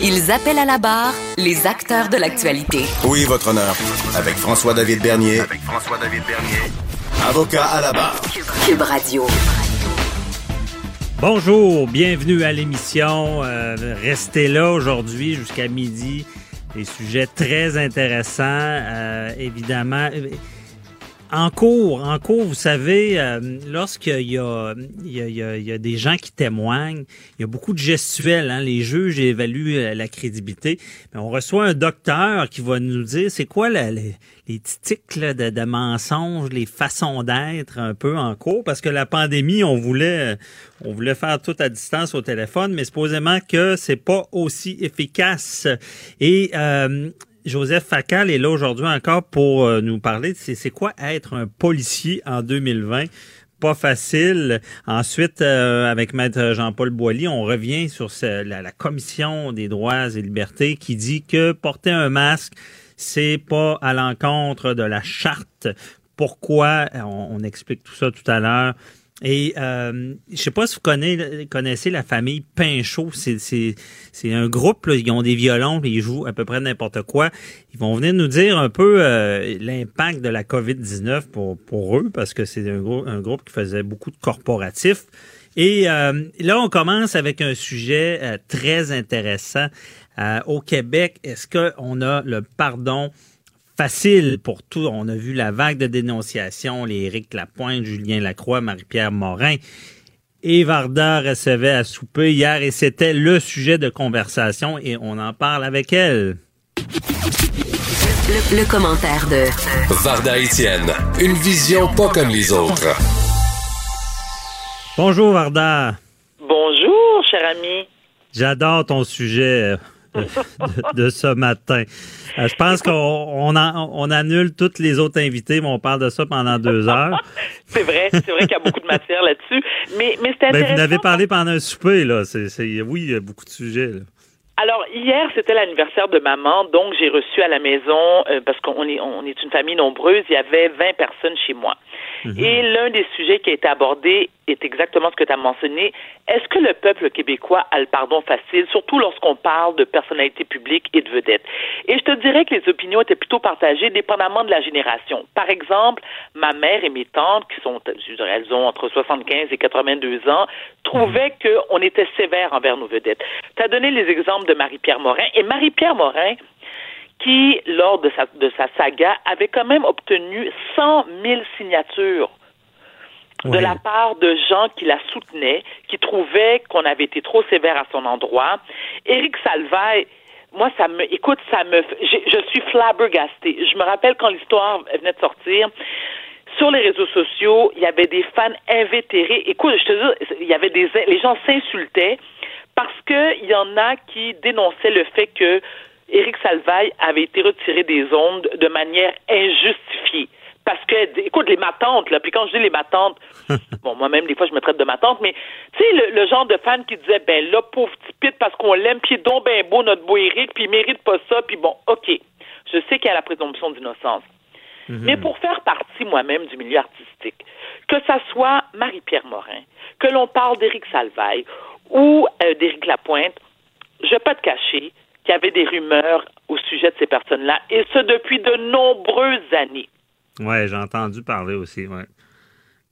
Ils appellent à la barre les acteurs de l'actualité. Oui, votre honneur? Avec François-David Bernier. Avec François-David Bernier. Avocat à la barre. Cube Radio. Bonjour, bienvenue à l'émission. Euh, restez là aujourd'hui jusqu'à midi. Des sujets très intéressants, euh, évidemment. En cours, en cours, vous savez, euh, lorsqu'il y y, y, y a des gens qui témoignent, il y a beaucoup de gestuels. Hein, les juges évaluent euh, la crédibilité. Mais on reçoit un docteur qui va nous dire c'est quoi la, les, les de mensonges, les façons d'être un peu en cours, parce que la pandémie, on voulait, on voulait faire tout à distance au téléphone, mais supposément que c'est pas aussi efficace. Et euh, Joseph Facal est là aujourd'hui encore pour euh, nous parler de c'est quoi être un policier en 2020 pas facile. Ensuite, euh, avec Maître Jean-Paul Boilly, on revient sur la, Commission des droits et libertés qui dit que porter un masque, c'est pas à l'encontre de la charte. Pourquoi? On explique tout ça tout à l'heure. Et euh, je sais pas si vous connaissez, la famille Pinchot. C'est un groupe, là, ils ont des violons, ils jouent à peu près n'importe quoi. Ils vont venir nous dire un peu euh, l'impact de la COVID-19 pour, pour eux, parce que c'est un, un groupe qui faisait beaucoup de corporatifs. Et euh, là, on commence avec un sujet euh, très intéressant. Euh, au Québec, est-ce qu'on a le pardon facile pour tout. On a vu la vague de dénonciations, les Éric Lapointe, Julien Lacroix, Marie-Pierre Morin. Et Varda recevait à souper hier et c'était le sujet de conversation et on en parle avec elle. Le, le commentaire de Varda Étienne, une vision pas comme les autres. Bonjour Varda. Bonjour, cher ami. J'adore ton sujet de, ce matin. Euh, je pense qu'on on, on, annule toutes les autres invités, mais on parle de ça pendant deux heures. c'est vrai, c'est vrai qu'il y a beaucoup de matière là-dessus. Mais, mais c'est intéressant. Ben, vous avez parlé pendant un souper, là. C'est, oui, il y a beaucoup de sujets. Là. Alors hier c'était l'anniversaire de maman, donc j'ai reçu à la maison euh, parce qu'on est on est une famille nombreuse, il y avait 20 personnes chez moi. Mm-hmm. Et l'un des sujets qui a été abordé est exactement ce que tu as mentionné. Est-ce que le peuple québécois a le pardon facile, surtout lorsqu'on parle de personnalités publiques et de vedettes? Et je te dirais que les opinions étaient plutôt partagées dépendamment de la génération. Par exemple, ma mère et mes tantes, qui sont, je dirais, elles ont entre 75 et 82 ans, trouvaient mm-hmm. qu'on était sévère envers nos vedettes. Tu as donné les exemples de Marie-Pierre Morin. Et Marie-Pierre Morin, qui, lors de sa, de sa saga, avait quand même obtenu 100 000 signatures de oui. la part de gens qui la soutenaient, qui trouvaient qu'on avait été trop sévère à son endroit. Éric Salvaille, moi, ça me, écoute, ça me, je suis flabbergastée. Je me rappelle quand l'histoire venait de sortir, sur les réseaux sociaux, il y avait des fans invétérés. Écoute, je te dis, il y avait des, les gens s'insultaient parce que il y en a qui dénonçaient le fait que Éric Salvaille avait été retiré des ondes de manière injustifiée. Parce que, écoute, les matantes, là, puis quand je dis les matantes, bon, moi-même, des fois, je me traite de matante, mais, tu sais, le, le, genre de fan qui disait, ben là, pauvre petit pit, parce qu'on l'aime, puis donc ben beau, notre beau Éric, puis il mérite pas ça, puis bon, OK. Je sais qu'il y a la présomption d'innocence. Mm -hmm. Mais pour faire partie, moi-même, du milieu artistique, que ça soit Marie-Pierre Morin, que l'on parle d'Éric Salvaille ou euh, d'Éric Lapointe, je vais pas te cacher qu'il y avait des rumeurs au sujet de ces personnes-là, et ce depuis de nombreuses années. Oui, j'ai entendu parler aussi, ouais.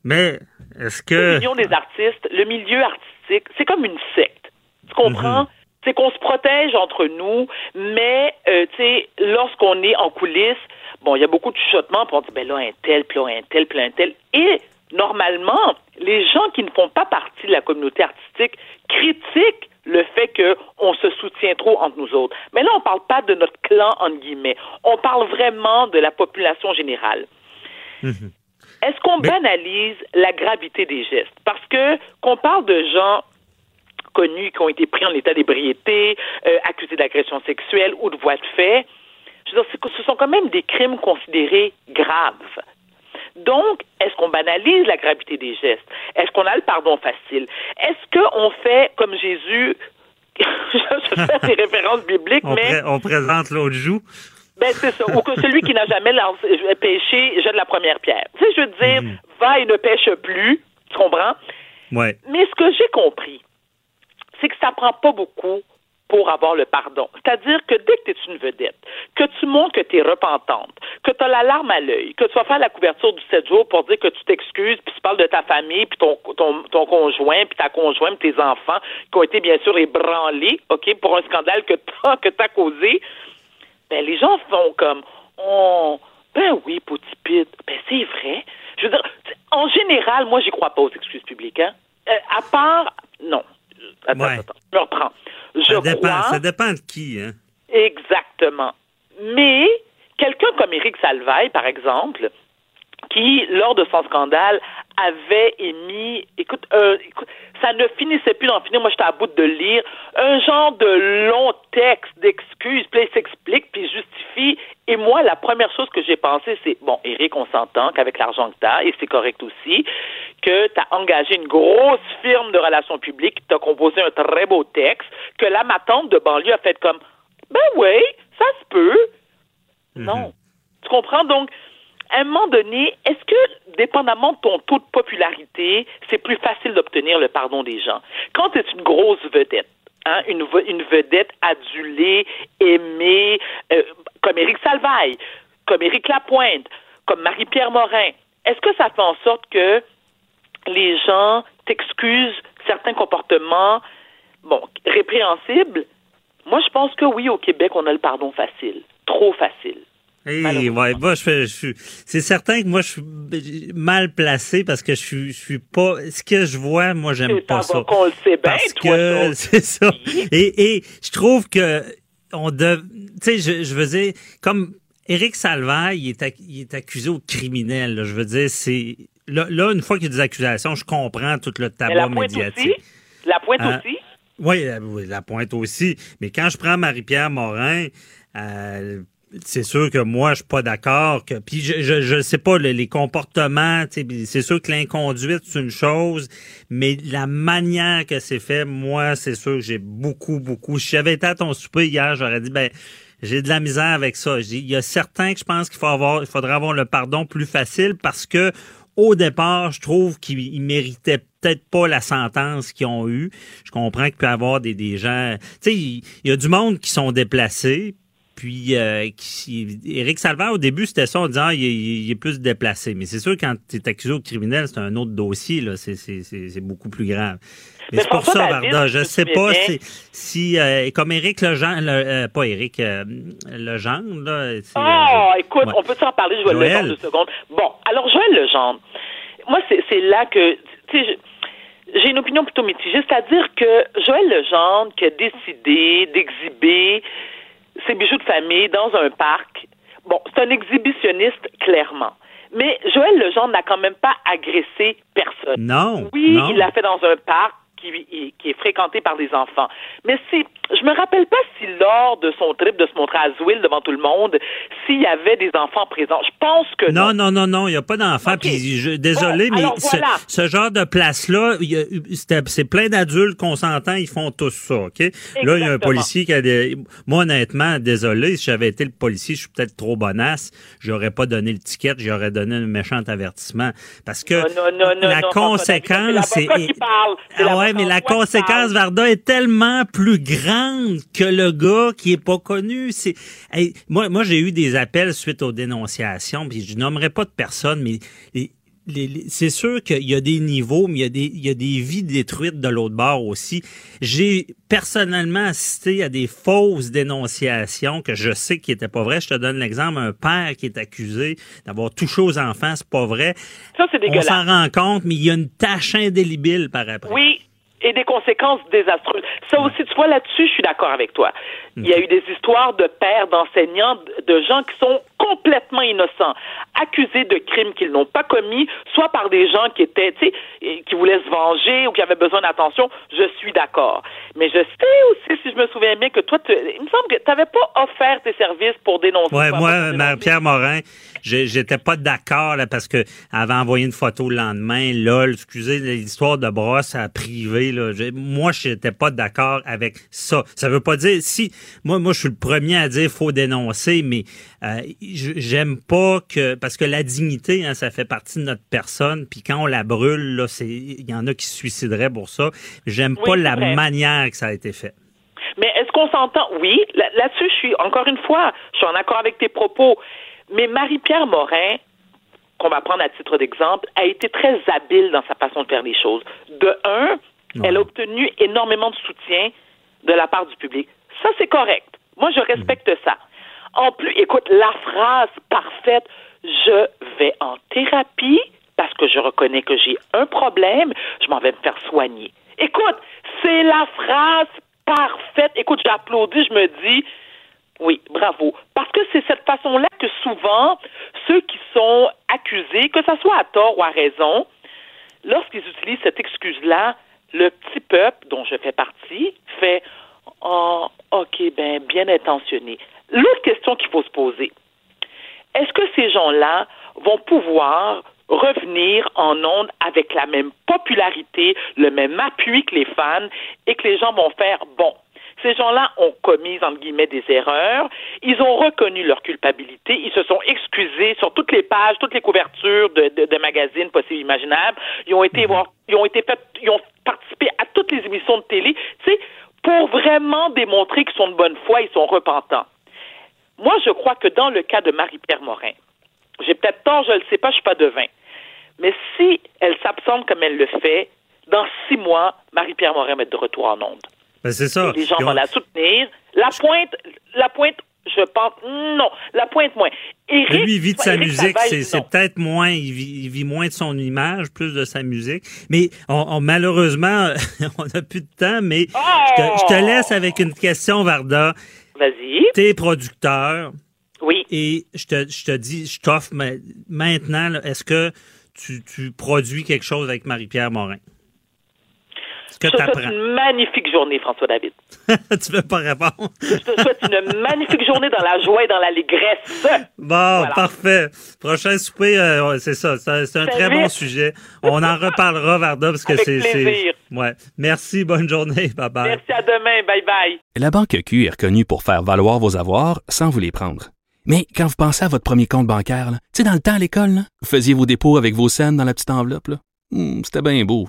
Mais est-ce que. L'union des artistes, le milieu artistique, c'est comme une secte. Tu comprends? Mm -hmm. C'est qu'on se protège entre nous, mais, euh, tu sais, lorsqu'on est en coulisses, bon, il y a beaucoup de chuchotements, puis on dit, ben là, un tel, puis là, un tel, puis là, un tel. Et normalement, les gens qui ne font pas partie de la communauté artistique critiquent le fait qu'on se soutient trop entre nous autres. Mais là, on ne parle pas de notre clan, entre guillemets. On parle vraiment de la population générale. Mhm. Est-ce qu'on Mais- banalise la gravité des gestes? Parce que qu'on parle de gens connus qui ont été pris en état d'ébriété, euh, accusés d'agression sexuelle ou de voies de fait, je veux dire, c'est que ce sont quand même des crimes considérés graves. Donc, est-ce qu'on banalise la gravité des gestes? Est-ce qu'on a le pardon facile? Est-ce qu'on fait comme Jésus, je fais des références bibliques, On, mais pré- on présente l'autre joue. ben, c'est ça. Ou que celui qui n'a jamais lancé- péché jette la première pierre. Tu sais, je veux dire, va et ne pêche plus. Tu comprends? Ouais. Mais ce que j'ai compris, c'est que ça prend pas beaucoup pour avoir le pardon. C'est-à-dire que dès que tu es une vedette, que tu montres que tu es repentante, que tu as la larme à l'œil, que tu vas faire la couverture du 7 jours pour dire que tu t'excuses, puis tu parles de ta famille, puis ton, ton, ton conjoint, puis ta conjointe, puis tes enfants, qui ont été bien sûr ébranlés, OK, pour un scandale que tu as, que as causé, ben les gens font comme oh ben oui, petit pit, ben c'est vrai. Je veux dire, en général, moi j'y crois pas aux excuses publiques, hein. Euh, à part non. Attends, Ouais. attends, je me reprends. Je Ça dépend, crois ça dépend de qui, hein. exactement. Mais quelqu'un comme Éric Salvaille, par exemple, qui, lors de son scandale, avait émis, écoute, euh, écoute, ça ne finissait plus d'en finir, moi j'étais à bout de lire, un genre de long texte d'excuses, puis il s'explique, puis il justifie, et moi, la première chose que j'ai pensé, c'est, bon, Éric, on s'entend qu'avec l'argent que t'as, et c'est correct aussi, que t'as engagé une grosse firme de relations publiques, t'as composé un très beau texte, que là, ma tante de banlieue a fait comme, ben oui, ça se peut. Non. Tu comprends? Donc, à un moment donné, est-ce que, dépendamment de ton taux de popularité, c'est plus facile d'obtenir le pardon des gens? Quand tu es une grosse vedette, hein, une, une vedette adulée, aimée, euh, comme Éric Salvaille, comme Éric Lapointe, comme Marie-Pierre Morin, est-ce que ça fait en sorte que les gens t'excusent certains comportements, bon, répréhensibles? Moi, je pense que oui, au Québec, on a le pardon facile. Trop facile. Hey, ouais, moi, je fais, je suis, c'est certain que moi, je suis mal placé parce que je suis, je suis pas, ce que je vois, moi, j'aime pas ça. qu'on le sait bien, Parce toi, que, c'est ça. Et, et je trouve que, on dev, tu sais, je, je veux dire, comme Éric Salvaille, il est, ac- il est accusé au criminel, là. je veux dire, c'est, là, là, une fois qu'il y a des accusations, je comprends tout le tabac la pointe médiatique. aussi. La pointe Hein? aussi? Oui, la, oui, la pointe aussi. Mais quand je prends Marie-Pierre Morin, euh, c'est sûr que moi, je suis pas d'accord. Que, puis je, je, je sais pas, le- les comportements, c'est sûr que l'inconduite, c'est une chose, mais la manière que c'est fait, moi, c'est sûr que j'ai beaucoup, beaucoup. Si j'avais été à ton souper hier, j'aurais dit, ben, j'ai de la misère avec ça. Il y a certains que je pense qu'il faut avoir, il faudrait avoir le pardon plus facile parce que au départ, je trouve qu'ils ils méritaient peut-être pas la sentence qu'ils ont eue. Je comprends qu'il peut y avoir des, des gens... Tu sais, il y a du monde qui sont déplacés, puis euh, qui, Éric Salvaire, au début, c'était ça, en disant il, est- il est plus déplacé. Mais c'est sûr, quand tu es accusé au criminel, c'est un autre dossier, là. C'est, c'est, c'est, c'est beaucoup plus grave. Mais, Mais c'est pour ça, Varda, je sais pas si, si euh, comme Éric Legendre, le, euh, pas Éric, euh, Legendre, là. c'est, Oh, écoute, ouais. on peut s'en parler, Joël Joël. Legendre, deux secondes. Bon, alors Joël Legendre, moi, c'est c'est là que, tu sais, je- j'ai une opinion plutôt mitigée, c'est-à-dire que Joël Legendre, qui a décidé d'exhiber ses bijoux de famille dans un parc, bon, c'est un exhibitionniste, clairement. Mais Joël Legendre n'a quand même pas agressé personne. Non. Oui, non. il l'a fait dans un parc qui, qui est fréquenté par des enfants. Mais si, je me rappelle pas si lors de son trip de se montrer à Zouil devant tout le monde, s'il y avait des enfants présents. Je pense que non. Non, non, non, non, il n'y a pas d'enfants. Ok. Puis je- désolé, Bon, mais ce, genre de place-là, c'est plein d'adultes consentants, ils font tous ça, OK? Là, il y a un policier qui a des... Moi, honnêtement, désolé, si j'avais été le policier, je suis peut-être trop bonasse, j'aurais pas donné le ticket, j'aurais donné un méchant avertissement. Parce que Non, non, la conséquence... c'est ouais, mais la conséquence. Varda, est tellement plus grande que le gars qui est pas connu. C'est, Hey, moi, moi, j'ai eu des appels suite aux dénonciations, puis je nommerai pas de personne, mais les- c'est sûr qu'il y a des niveaux, mais il y a des, il y a des vies détruites de l'autre bord aussi. J'ai personnellement assisté à des fausses dénonciations que je sais qui n'étaient pas vraies. Je te donne l'exemple, un père qui est accusé d'avoir touché aux enfants, c'est pas vrai. Ça, c'est dégueulasse. On s'en rend compte, mais il y a une tâche indélébile par après. Oui, et des conséquences désastreuses. Ça aussi, tu vois, là-dessus, je suis d'accord avec toi. Il y a eu des histoires de pères, d'enseignants, de gens qui sont complètement innocents, accusés de crimes qu'ils n'ont pas commis, soit par des gens qui étaient, tu sais, qui voulaient se venger ou qui avaient besoin d'attention. Je suis d'accord. Mais je sais aussi, si je me souviens bien, que toi, il me semble que tu n'avais pas offert tes services pour dénoncer. Ouais, moi, Pierre Morin, j'étais pas d'accord là parce que avait envoyé une photo le lendemain. Lol, excusez l'histoire de brosse à privé. Là, moi, j'étais pas d'accord avec ça. Ça veut pas dire si moi, moi, je suis le premier à dire faut dénoncer, mais euh, j'aime pas que parce que la dignité, hein, ça fait partie de notre personne. Puis quand on la brûle, là, c'est il y en a qui se suicideraient pour ça. J'aime pas la manière que ça a été fait. Mais est-ce qu'on s'entend? Oui, là-dessus, je suis, encore une fois, je suis en accord avec tes propos. Mais Marie-Pierre Morin, qu'on va prendre à titre d'exemple, a été très habile dans sa façon de faire les choses. De un, elle a obtenu énormément de soutien de la part du public. Ça, c'est correct. Moi, je respecte ça. En plus, écoute, la phrase parfaite, je vais en thérapie parce que je reconnais que j'ai un problème, je m'en vais me faire soigner. Écoute, c'est la phrase parfaite. Écoute, j'applaudis, je me dis, oui, bravo. Parce que c'est cette façon-là que souvent, ceux qui sont accusés, que ce soit à tort ou à raison, lorsqu'ils utilisent cette excuse-là, le petit peuple dont je fais partie fait Oh, OK, ben, bien intentionné. L'autre question qu'il faut se poser, est-ce que ces gens-là vont pouvoir revenir en ondes avec la même popularité, le même appui que les fans et que les gens vont faire bon. Ces gens-là ont commis, entre guillemets, des erreurs. Ils ont reconnu leur culpabilité. Ils se sont excusés sur toutes les pages, toutes les couvertures de, de, magazines possibles imaginables. Ils ont été, mhm. ils ont été ils ont participé à toutes les émissions de télé. Tu sais, pour vraiment démontrer qu'ils sont de bonne foi, ils sont repentants. Moi, je crois que dans le cas de Marie-Pierre Morin, j'ai peut-être tort, je ne le sais pas, je ne suis pas devin. Mais si elle s'absente comme elle le fait, dans six mois, Marie-Pierre Morin va être de retour en onde. Ben c'est ça. les gens vont la soutenir. La pointe, la pointe, je pense, non. La pointe, moins. Lui, il vit de sa musique. C'est peut-être moins, il vit, moins de son image, plus de sa musique. Mais on, malheureusement, on n'a plus de temps, mais je, te, oh! laisse avec une question, Varda. Vas-y. T'es producteur. Oui. Et je te, je te dis, je t'offre maintenant, est-ce que tu, tu produis quelque chose avec Marie-Pierre Morin? Je te souhaite une magnifique journée, François David. tu veux pas répondre? je te souhaite une magnifique journée dans la joie et dans l'allégresse. Bon, parfait. Prochain souper, euh, c'est ça. C'est un très bon sujet. On en reparlera, Varda, parce que c'est. Ouais. Merci, bonne journée. Bye bye. Merci, à demain. Bye bye. La Banque Q est reconnue pour faire valoir vos avoirs sans vous les prendre. Mais quand vous pensez à votre premier compte bancaire, tu sais, dans le temps à l'école, vous faisiez vos dépôts avec vos scènes dans la petite enveloppe. Hmm, c'était bien beau.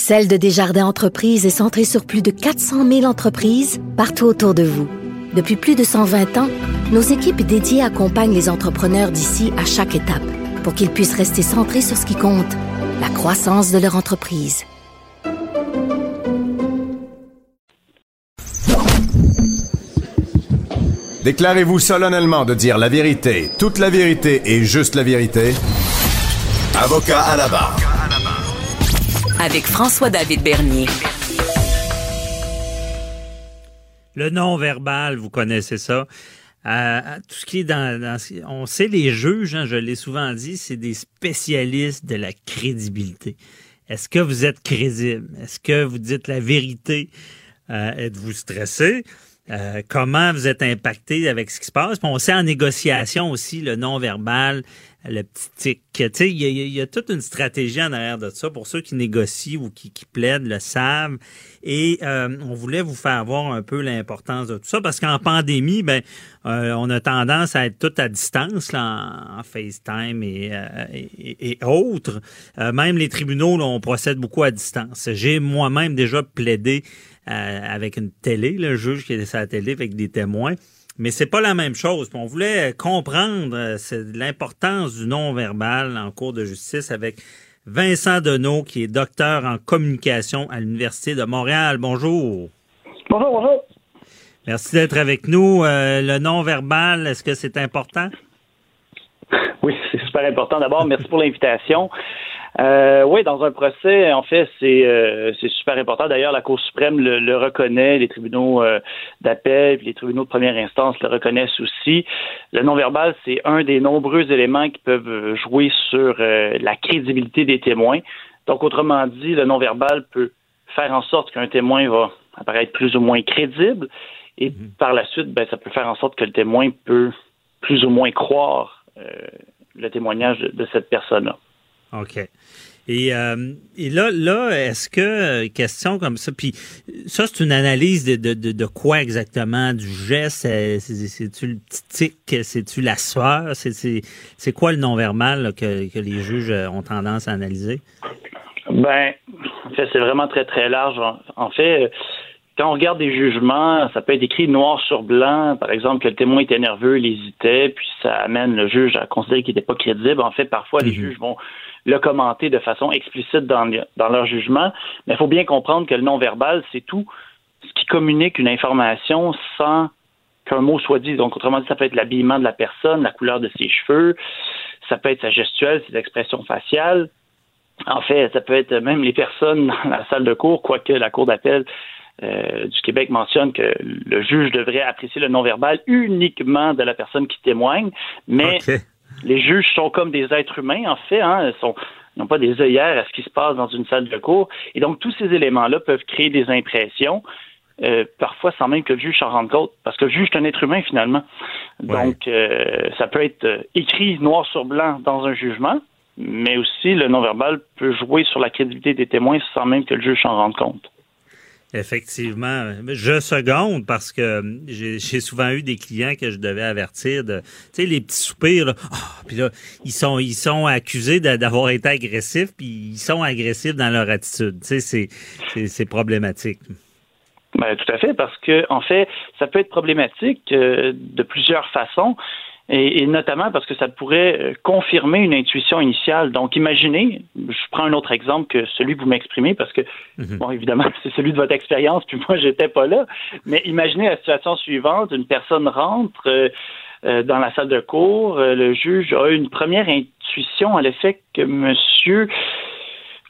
Celle de Desjardins Entreprises est centrée sur plus de 400 000 entreprises partout autour de vous. Depuis plus de 120 ans, nos équipes dédiées accompagnent les entrepreneurs d'ici à chaque étape pour qu'ils puissent rester centrés sur ce qui compte, la croissance de leur entreprise. Déclarez-vous solennellement de dire la vérité, toute la vérité et juste la vérité. Avocat à la barre avec François-David Bernier. Le non-verbal, vous connaissez ça. Euh, tout ce qui est dans, on sait les juges, hein, je l'ai souvent dit, c'est des spécialistes de la crédibilité. Est-ce que vous êtes crédible? Est-ce que vous dites la vérité? Euh, Êtes-vous stressé? Euh, comment vous êtes impacté avec ce qui se passe? On sait en négociation aussi le non-verbal, le petit tic. Tu sais, il y, a toute une stratégie en arrière de ça pour ceux qui négocient ou qui, qui plaident le savent. Et euh, on voulait vous faire voir un peu l'importance de tout ça parce qu'en pandémie, ben, euh, on a tendance à être tout à distance là, en, FaceTime et, et, autres. même les tribunaux, on procède beaucoup à distance. J'ai moi-même déjà plaidé avec une télé, le juge qui était sur la télé avec des témoins. Mais c'est pas la même chose. on voulait comprendre euh, l'importance du non-verbal en cours de justice avec Vincent Deneau, qui est docteur en communication à l'Université de Montréal. Bonjour. Bonjour, bonjour. Merci d'être avec nous. Euh, le non-verbal, est-ce que c'est important? Oui, c'est super important. D'abord, merci pour l'invitation. Euh, oui, dans un procès, en fait, c'est euh, super important. D'ailleurs, la Cour suprême le, reconnaît, les tribunaux euh, d'appel, les tribunaux de première instance le reconnaissent aussi. Le non-verbal, c'est un des nombreux éléments qui peuvent jouer sur euh, la crédibilité des témoins. Donc, autrement dit, le non-verbal peut faire en sorte qu'un témoin va apparaître plus ou moins crédible, et mhm. par la suite, ben, ça peut faire en sorte que le témoin peut plus ou moins croire le témoignage de cette personne-là. OK. Et, euh, et là, là est-ce que, euh, question comme ça, puis ça, c'est une analyse de, de, de, quoi exactement? Du geste? C'est-tu le petit tic? C'est-tu la sueur? C'est quoi le non-verbal que, que les juges euh, ont tendance à analyser? Ben, c'est vraiment très, très large. En fait, quand on regarde des jugements, ça peut être écrit noir sur blanc, par exemple que le témoin était nerveux, il hésitait, puis ça amène le juge à considérer qu'il n'était pas crédible. En fait, parfois, les mhm. juges vont le commenter de façon explicite dans, dans leur jugement, mais il faut bien comprendre que le non-verbal, c'est tout ce qui communique une information sans qu'un mot soit dit. Donc, autrement dit, ça peut être l'habillement de la personne, la couleur de ses cheveux, ça peut être sa gestuelle, ses expressions faciales. En fait, ça peut être même les personnes dans la salle de cours, quoique la cour d'appel euh, du Québec mentionne que le juge devrait apprécier le non-verbal uniquement de la personne qui témoigne, mais les juges sont comme des êtres humains, en fait, hein, ils sont n'ont pas des œillères à ce qui se passe dans une salle de cours. Et donc, tous ces éléments-là peuvent créer des impressions, euh, parfois sans même que le juge s'en rende compte, parce que le juge est un être humain, finalement. Donc, euh, ça peut être écrit noir sur blanc dans un jugement, mais aussi le non-verbal peut jouer sur la crédibilité des témoins sans même que le juge s'en rende compte. Effectivement. Je seconde parce que j'ai souvent eu des clients que je devais avertir de, tu sais, les petits soupirs, là. Ah, puis là, ils sont, ils sont accusés d'avoir été agressifs, puis ils sont agressifs dans leur attitude. Tu sais, c'est problématique. Ben, tout à fait, parce que, en fait, ça peut être problématique euh, de plusieurs façons et, notamment parce que ça pourrait euh, confirmer une intuition initiale. Donc, imaginez, je prends un autre exemple que celui que vous m'exprimez, parce que, mhm. bon, évidemment, c'est celui de votre expérience, puis moi, j'étais pas là, mais imaginez la situation suivante, une personne rentre euh, euh, dans la salle de cours, le juge a une première intuition à l'effet que monsieur,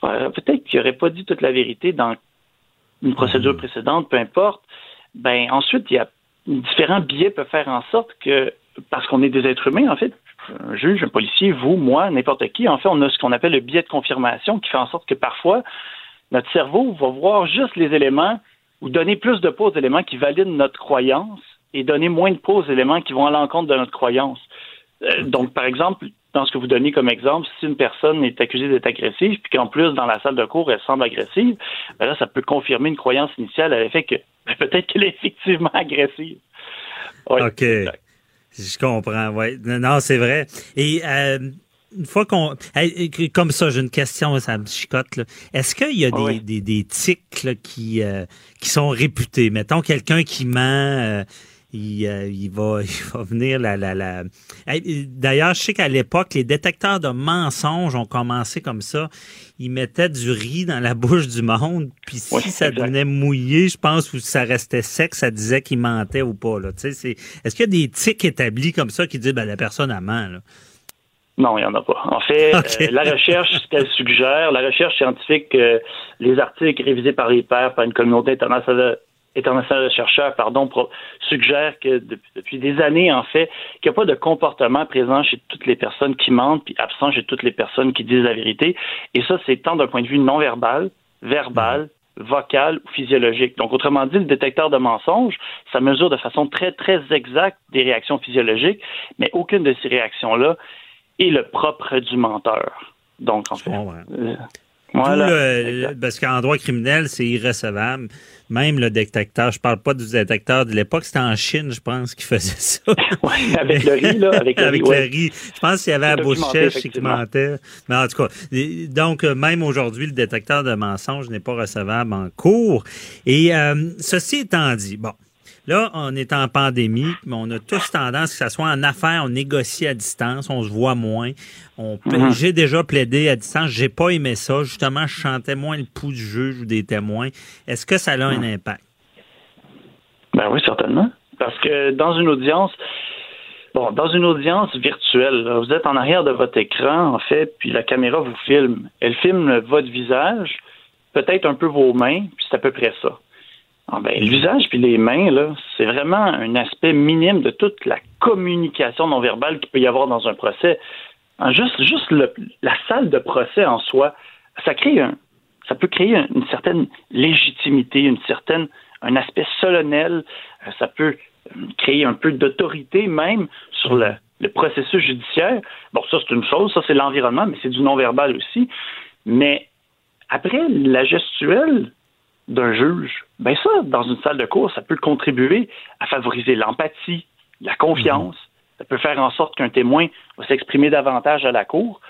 peut-être qu'il n'aurait pas dit toute la vérité dans une procédure mhm. précédente, peu importe, ben ensuite, il y a différents biais peuvent faire en sorte que parce qu'on est des êtres humains, en fait, un juge, un policier, vous, moi, n'importe qui, en fait, on a ce qu'on appelle le biais de confirmation qui fait en sorte que parfois, notre cerveau va voir juste les éléments ou donner plus de poids aux éléments qui valident notre croyance et donner moins de poids aux éléments qui vont à l'encontre de notre croyance. Euh, donc, par exemple, dans ce que vous donnez comme exemple, si une personne est accusée d'être agressive, puis qu'en plus, dans la salle de cours, elle semble agressive, ben là, ça peut confirmer une croyance initiale à l'effet que ben, peut-être qu'elle est effectivement agressive. OK. Je comprends, oui. Non, c'est vrai. Et euh, une fois qu'on... Comme ça, j'ai une question, ça me chicote. Est-ce qu'il y a ah des, des, des, tics qui, euh, qui sont réputés? Mettons, quelqu'un qui ment... Euh, il, il, va, il va venir la... la, la... D'ailleurs, je sais qu'à l'époque, les détecteurs de mensonges ont commencé comme ça il mettait du riz dans la bouche du monde, puis si ça devenait mouillé, je pense, ou si ça restait sec, ça disait qu'il mentait ou pas. Là. Est-ce qu'il y a des tics établis comme ça qui disent ben, la personne a ment? Là? Non, il n'y en a pas. En fait, euh, la recherche, ce qu'elle suggère, la recherche scientifique, euh, les articles révisés par les pairs, par une communauté internationale international de chercheurs, pardon, suggère que depuis, des années, en fait, qu'il n'y a pas de comportement présent chez toutes les personnes qui mentent, puis absent chez toutes les personnes qui disent la vérité. Et ça, c'est tant d'un point de vue non verbal, verbal, vocale ou physiologique. Donc, autrement dit, le détecteur de mensonges, ça mesure de façon très, très exacte des réactions physiologiques, mais aucune de ces réactions-là est le propre du menteur. Donc, en fait, euh, voilà. parce qu'en droit criminel, c'est irrecevable. Même le détecteur, je parle pas du détecteur de l'époque, c'était en Chine, je pense, qui faisait ça. oui, avec le riz, là. Avec le, riz, Je pense qu'il y avait à Boucher qui mentait. Mais en tout cas, donc, même aujourd'hui, le détecteur de mensonges n'est pas recevable en cours. Et euh, ceci étant dit, bon, Là, on est en pandémie, mais on a tous tendance, que ce soit en affaires, on négocie à distance, on se voit moins. On, mhm. J'ai déjà plaidé à distance, j'ai pas aimé ça. Justement, je chantais moins le pouls du juge ou des témoins. Est-ce que ça a un mhm. impact? Ben oui, certainement. Parce que dans une audience, Bon, dans une audience virtuelle, vous êtes en arrière de votre écran, en fait, puis la caméra vous filme. Elle filme votre visage, peut-être un peu vos mains, puis c'est à peu près ça. Ah ben, l'usage puis les mains, là, c'est vraiment un aspect minime de toute la communication non verbale qu'il peut y avoir dans un procès. Hein, juste, juste la salle de procès en soi, ça crée un, ça peut créer une certaine légitimité, une certaine, un aspect solennel. Euh, ça peut euh, créer un peu d'autorité même sur le, le processus judiciaire. Bon, ça c'est une chose, ça c'est l'environnement, mais c'est du non-verbal aussi. Mais après, la gestuelle, d'un juge, ben ça, dans une salle de cours, ça peut contribuer à favoriser l'empathie, la confiance. Mhm. Ça peut faire en sorte qu'un témoin va s'exprimer davantage à la cour.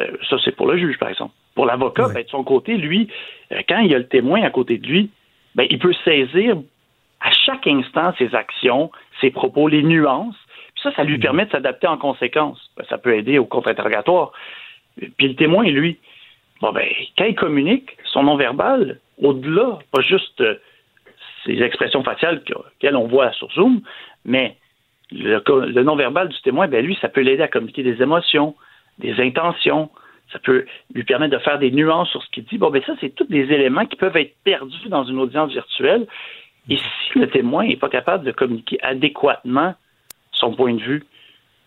Euh, ça, c'est pour le juge, par exemple. Pour l'avocat, ben, de son côté, lui, euh, quand il y a le témoin à côté de lui, ben, il peut saisir à chaque instant ses actions, ses propos, les nuances. Puis ça, ça lui mhm. permet de s'adapter en conséquence. Ben, ça peut aider au contre-interrogatoire. Puis le témoin, lui, bon, ben, quand il communique, son non-verbal, au-delà, pas juste euh, ces expressions faciales qu'elles on voit sur Zoom, mais le, non-verbal du témoin, ben lui, ça peut l'aider à communiquer des émotions, des intentions. Ça peut lui permettre de faire des nuances sur ce qu'il dit. Bon, ben ça, c'est tous des éléments qui peuvent être perdus dans une audience virtuelle. Et si le témoin n'est pas capable de communiquer adéquatement son point de vue,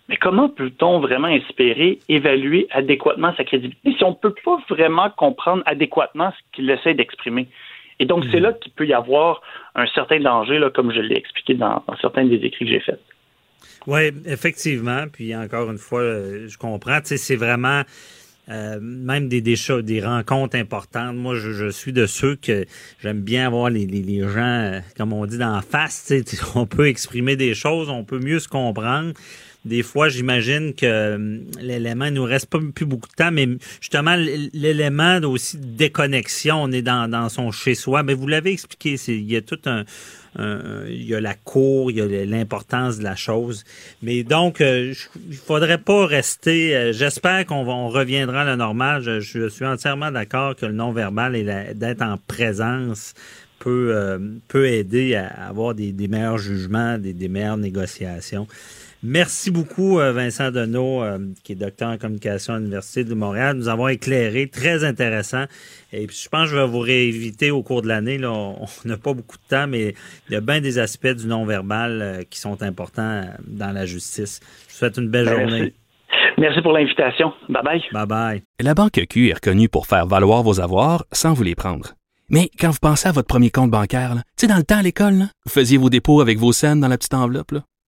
mais comment peut-on vraiment espérer évaluer adéquatement sa crédibilité si on ne peut pas vraiment comprendre adéquatement ce qu'il essaie d'exprimer? Et donc, c'est hmm. là qu'il peut y avoir un certain danger, là, comme je l'ai expliqué dans, certains des écrits que j'ai faits. Oui, effectivement. Puis encore une fois, euh, je comprends. Tu sais, c'est vraiment euh, même des, des, des rencontres importantes. Moi, je, suis de ceux que j'aime bien avoir les, les, gens, euh, comme on dit, d'en face. Tu sais, on peut exprimer des choses, on peut mieux se comprendre des fois, j'imagine que euh, l'élément, il nous reste pas plus beaucoup de temps, mais justement, l'élément aussi de déconnexion, on est dans, son chez-soi. Mais vous l'avez expliqué, il y a tout un, il y a la cour, il y a l'importance de la chose. Mais donc, euh, il faudrait pas rester. Euh, j'espère qu'on reviendra à la normale. Je, suis entièrement d'accord que le non-verbal et d'être en présence peut, peut aider à avoir des, meilleurs jugements, des meilleures négociations. Merci beaucoup, euh, Vincent Deneau, euh, qui est docteur en communication à l'Université de Montréal. Nous avons éclairé, très intéressant. Et puis, je pense que je vais vous réinviter au cours de l'année. Là, on n'a pas beaucoup de temps, mais il y a bien des aspects du non-verbal euh, qui sont importants dans la justice. Je vous souhaite une belle ben, journée. Merci. pour l'invitation. Bye bye. Bye bye. La Banque Q est reconnue pour faire valoir vos avoirs sans vous les prendre. Mais quand vous pensez à votre premier compte bancaire, tu sais, dans le temps à l'école, vous faisiez vos dépôts avec vos scènes dans la petite enveloppe. Là.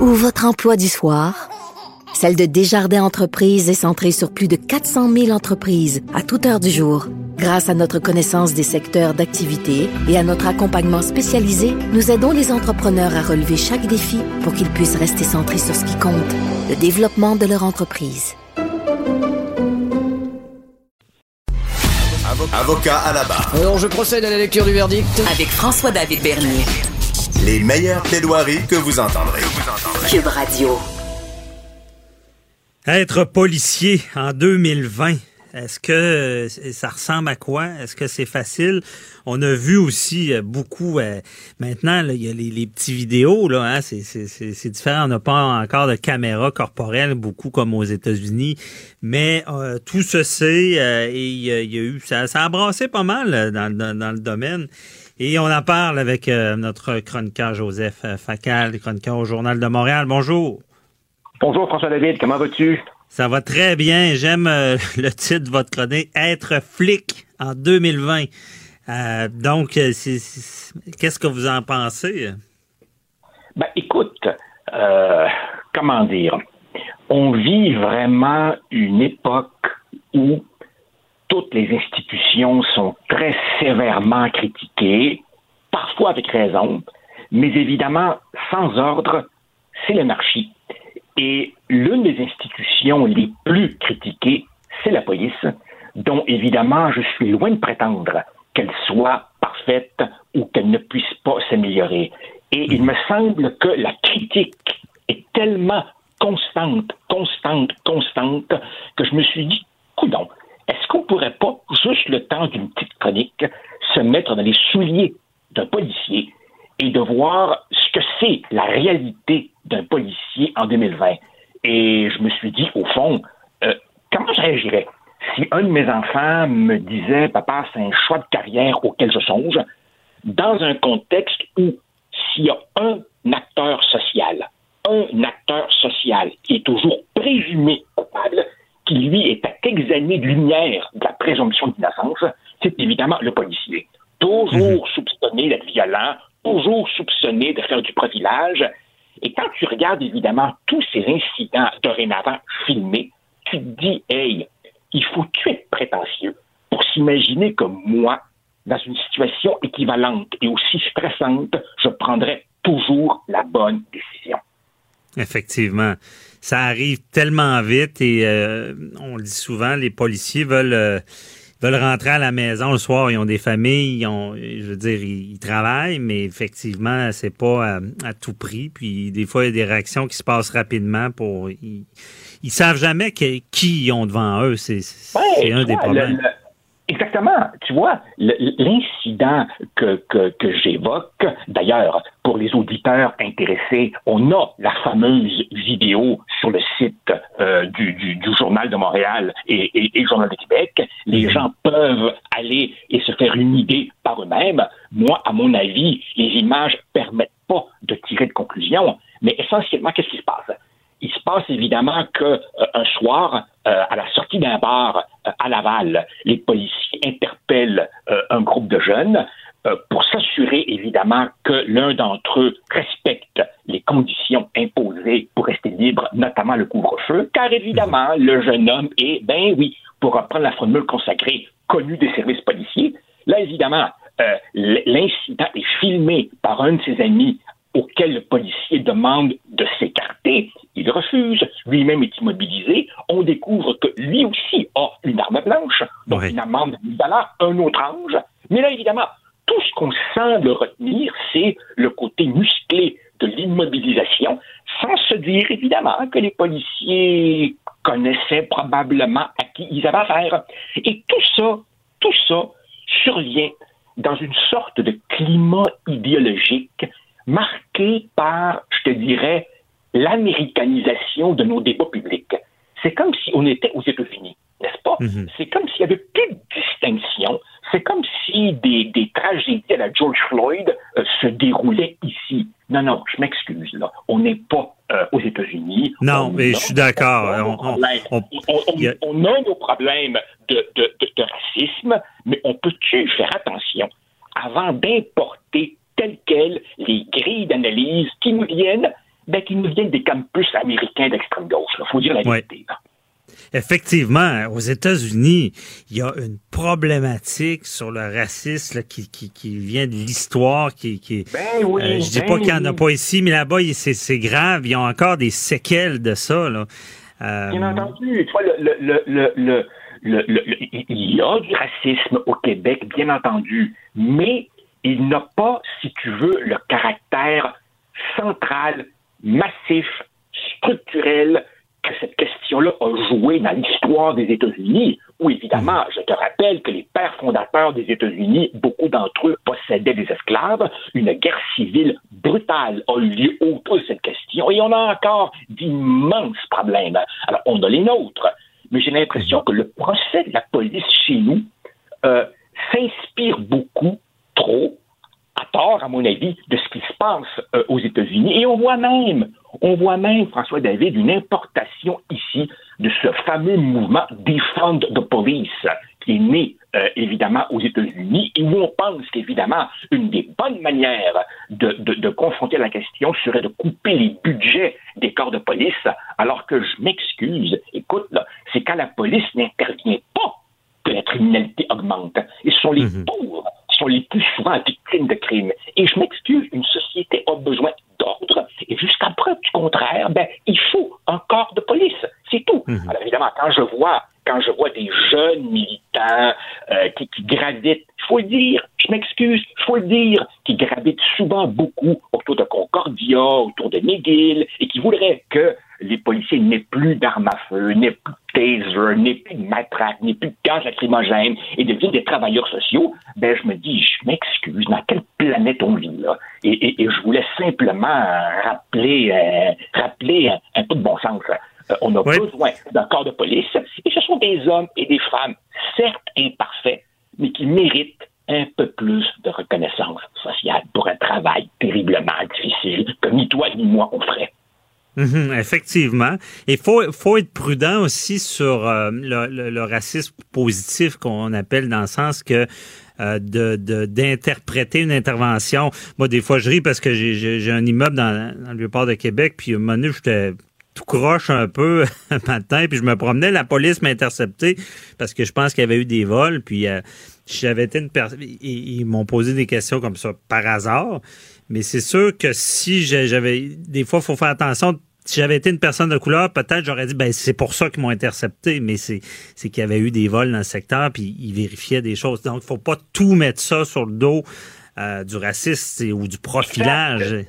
ou votre emploi du soir, celle de Desjardins Entreprises est centrée sur plus de 400 000 entreprises à toute heure du jour. Grâce à notre connaissance des secteurs d'activité et à notre accompagnement spécialisé, nous aidons les entrepreneurs à relever chaque défi pour qu'ils puissent rester centrés sur ce qui compte, le développement de leur entreprise. Avocat à la barre. Alors je procède à la lecture du verdict. Avec François-David Bernier. Les meilleures plaidoiries que vous entendrez. Cube Radio. Être policier en 2020, Est-ce que ça ressemble à quoi? Est-ce que c'est facile? On a vu aussi beaucoup, maintenant, il y a les, petits vidéos, là, hein, c'est différent. On n'a pas encore de caméra corporelle, beaucoup comme aux États-Unis, mais tout se sait et il y, a eu, ça, ça a brassé pas mal dans, dans le domaine. Et on en parle avec euh, notre chroniqueur Joseph euh, Facal, chroniqueur au Journal de Montréal. Bonjour. Bonjour François David, comment vas-tu? Ça va très bien. J'aime euh, le titre de votre chronique, Être flic en 2020. donc, qu'est-ce que vous en pensez? Ben, écoute, comment dire, on vit vraiment une époque où toutes les institutions sont très sévèrement critiquées, parfois avec raison, mais évidemment, sans ordre, c'est l'anarchie. Et l'une des institutions les plus critiquées, c'est la police, dont évidemment je suis loin de prétendre qu'elle soit parfaite ou qu'elle ne puisse pas s'améliorer. Et il me semble que la critique est tellement constante, constante, constante, que je me suis dit, coudon, est-ce qu'on pourrait pas, juste le temps d'une petite chronique, se mettre dans les souliers d'un policier et de voir ce que c'est la réalité d'un policier en 2020? Et je me suis dit, au fond, euh, comment je réagirais si un de mes enfants me disait, papa, c'est un choix de carrière auquel je songe, dans un contexte où s'il y a un acteur social, un acteur social qui est toujours présumé coupable, qui, lui, est à quelques années de lumière de la présomption d'innocence, c'est évidemment le policier. Toujours mhm. soupçonné d'être violent, toujours soupçonné de faire du profilage. Et quand tu regardes évidemment tous ces incidents dorénavant filmés, tu te dis, hey, il faut tuer être prétentieux pour s'imaginer que moi, dans une situation équivalente et aussi stressante, je prendrais toujours la bonne décision. Effectivement. Ça arrive tellement vite et euh, on le dit souvent, les policiers veulent euh, veulent rentrer à la maison le soir, ils ont des familles, ils ont, je veux dire, ils, travaillent, mais effectivement, c'est pas à, tout prix. Puis des fois, il y a des réactions qui se passent rapidement pour. Ils, ils savent jamais qui ils ont devant eux. C'est un des problèmes. Exactement. Tu vois, l'incident que, que, que j'évoque, d'ailleurs, pour les auditeurs intéressés, on a la fameuse vidéo sur le site euh, du, du, du, Journal de Montréal et, et, et, Journal de Québec. Les mhm. gens peuvent aller et se faire une idée par eux-mêmes. Moi, à mon avis, les images permettent pas de tirer de conclusion. Mais essentiellement, qu'est-ce qui se passe? Il se passe évidemment que euh, un soir, euh, à la sortie d'un bar euh, à Laval, les policiers interpellent un groupe de jeunes pour s'assurer évidemment que l'un d'entre eux respecte les conditions imposées pour rester libre, notamment le couvre-feu, car évidemment, le jeune homme est, ben oui, pour reprendre la formule consacrée, connu des services policiers. Là, évidemment, l'incident est filmé par un de ses amis auquel le policier demande de s'écarter. Il refuse, lui-même est immobilisé. On découvre que lui aussi a une arme blanche, donc une amende de un autre ange. Mais là, évidemment, tout ce qu'on semble retenir, c'est le côté musclé de l'immobilisation, sans se dire évidemment que les policiers connaissaient probablement à qui ils avaient affaire. Et tout ça, tout ça survient dans une sorte de climat idéologique marqué par, je te dirais, l'américanisation de nos débats publics. C'est comme si on était aux États-Unis, n'est-ce pas? Mhm. C'est comme s'il y avait plus de distinction. C'est comme si des, des tragédies à la George Floyd euh, se déroulaient ici. Non, non, je m'excuse, là. On n'est pas euh, aux États-Unis. Non, mais je suis d'accord. On, on, a nos problèmes de, de, de racisme, mais on peut-tu faire attention? Avant d'importer telles quelles les grilles d'analyse qui nous viennent, ben, qui nous viennent des campus américains d'extrême gauche. Il faut dire la vérité. Effectivement, aux États-Unis, il y a une problématique sur le racisme qui, qui, vient de l'histoire. Qui, qui, ben oui, euh, je dis ben pas qu'il n'y en a pas ici, mais là-bas, c'est grave. Il y a encore des séquelles de ça. Là. Euh... Bien entendu. Tu vois, le, le, le, il y a du racisme au Québec, bien entendu, mais il n'a pas, si tu veux, le caractère central, massif, structurel que cette question-là a joué dans l'histoire des États-Unis, où évidemment, je te rappelle que les pères fondateurs des États-Unis, beaucoup d'entre eux possédaient des esclaves, une guerre civile brutale a eu lieu autour de cette question, et on a encore d'immenses problèmes. Alors, on a les nôtres, mais j'ai l'impression que le procès de la police chez nous euh, s'inspire beaucoup, trop, à tort, à mon avis, de ce qui se passe euh, aux États-Unis. Et on voit même, on voit même, François David, une importation ici de ce fameux mouvement Defund the Police, qui est né euh, évidemment aux États-Unis, et où on pense qu'évidemment, une des bonnes manières de, de, de, confronter la question serait de couper les budgets des corps de police, alors que je m'excuse, écoute, c'est quand la police n'intervient pas que la criminalité augmente. Et ce sont les mhm. pauvres sont les plus souvent victimes de crimes. Et je m'excuse, une société a besoin d'ordre, et jusqu'à preuve du contraire, ben, il faut un corps de police. C'est tout. Mhm. Alors évidemment, quand je vois quand je vois des jeunes militants euh, qui, qui, gravitent, il faut le dire, je m'excuse, il faut le dire, qui gravitent souvent beaucoup autour de Concordia, autour de McGill, et qui voudraient que les policiers n'aient plus d'armes à feu, n'aient plus de taser, n'aient plus de matraque, n'aient plus de gaz lacrymogène et deviennent des travailleurs sociaux, ben je me dis, je m'excuse, dans quelle planète on vit là? Et, je voulais simplement rappeler, euh, rappeler un, peu de bon sens. On a besoin d'un corps de police, et ce sont des hommes et des femmes, certes imparfaits, mais qui méritent un peu plus de reconnaissance sociale pour un travail terriblement difficile que ni toi ni moi on ferait. Mhm, effectivement. Il faut, faut être prudent aussi sur euh, le, racisme positif qu'on appelle dans le sens que euh, de d'interpréter une intervention. Moi, des fois, je ris parce que j'ai un immeuble dans, dans le vieux port de Québec, puis un moment donné, j'étais croche un peu un matin, puis je me promenais, la police m'a intercepté parce que je pense qu'il y avait eu des vols, puis euh, j'avais été une personne, ils, m'ont posé des questions comme ça par hasard, mais c'est sûr que si j'avais, des fois, il faut faire attention, si j'avais été une personne de couleur, peut-être j'aurais dit ben c'est pour ça qu'ils m'ont intercepté, mais c'est c'est qu'il y avait eu des vols dans le secteur puis ils vérifiaient des choses. Donc faut pas tout mettre ça sur le dos euh, du racisme ou du profilage.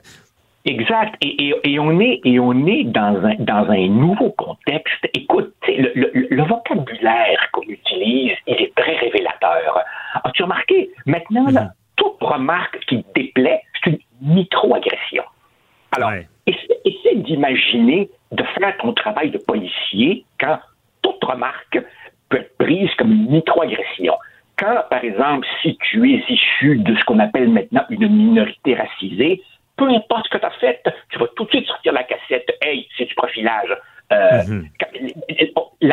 Exact. Et, et, on est, et on est dans, un, dans un nouveau contexte. Écoute, le, le, vocabulaire qu'on utilise, il est très révélateur. As-tu remarqué? Maintenant, mm-hmm. toute remarque qui déplaît, c'est une microagression. Alors, essaie, d'imaginer de faire ton travail de policier quand toute remarque peut être prise comme une microagression. Quand, par exemple, si tu es issu de ce qu'on appelle maintenant une minorité racisée, peu importe ce que tu as fait, tu vas tout de suite sortir la cassette. Hey, c'est du profilage. Euh, mhm.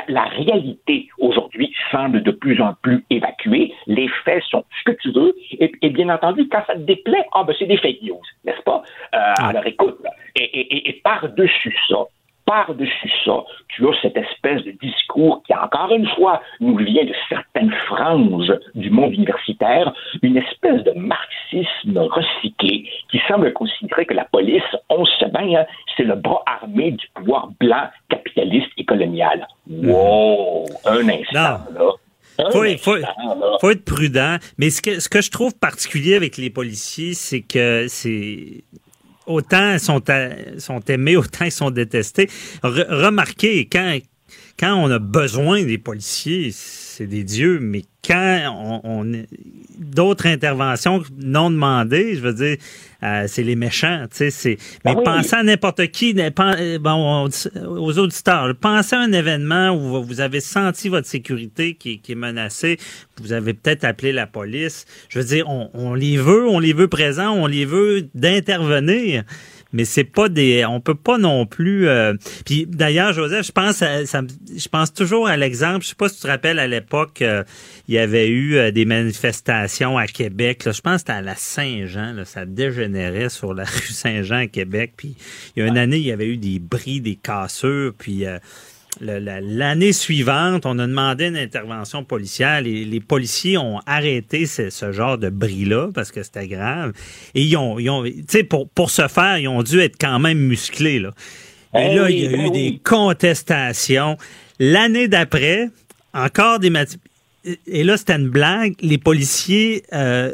la, réalité aujourd'hui semble de plus en plus évacuée. Les faits sont ce que tu veux. Et, bien entendu, quand ça te déplaît, ah ben c'est des fake news, n'est-ce pas? Euh, ah. Alors écoute, et, et par-dessus ça, par-dessus ça, tu as cette espèce de discours qui, encore une fois, nous vient de certaines franges du monde universitaire, une espèce de marxisme recyclé qui semble considérer que la police, on sait bien, hein, c'est le bras armé du pouvoir blanc, capitaliste et colonial. Wow! Un instant, là. Faut, faut, faut, être prudent. Mais ce que, ce que je trouve particulier avec les policiers, c'est que c'est autant sont, sont aimés, autant ils sont détestés. remarquez, quand, quand on a besoin des policiers, c'est des dieux, mais quand on, d'autres interventions non demandées, je veux dire, euh, c'est les méchants, tu sais, mais ben pensez à n'importe qui, bon, aux auditeurs, pensez à un événement où vous avez senti votre sécurité qui, qui est menacée, vous avez peut-être appelé la police. Je veux dire, on, on les veut, on les veut présents, on les veut d'intervenir mais c'est pas des on peut pas non plus euh, puis d'ailleurs Joseph je pense je pense toujours à l'exemple je sais pas si tu te rappelles à l'époque euh, il y avait eu euh, des manifestations à Québec je pense que c'était à la Saint-Jean ça dégénérait sur la rue Saint-Jean à Québec puis il y a une année il y avait eu des bris des cassures puis L'année suivante, on a demandé une intervention policière. Les, les policiers ont arrêté ce, ce genre de bris-là parce que c'était grave. Et ils ont, ils ont pour, pour ce faire, ils ont dû être quand même musclés. Là. Et eh là, il y a eu eh des contestations. L'année d'après, encore des Et là, c'était une blague. Les policiers euh,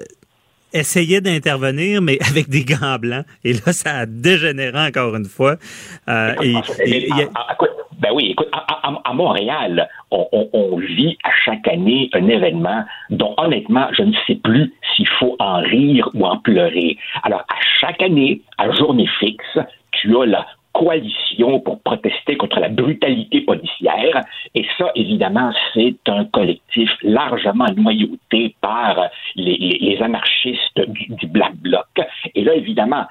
essayait d'intervenir, mais avec des gants blancs. Et là, ça a dégénéré encore une fois. Euh, ben oui, écoute, à, Montréal, on, vit à chaque année un événement dont honnêtement, je ne sais plus s'il faut en rire ou en pleurer. Alors, à chaque année, à journée fixe, tu as la coalition pour protester contre la brutalité policière. Et ça, évidemment, c'est un collectif largement noyauté par les, anarchistes du, Black Bloc. Et là, évidemment,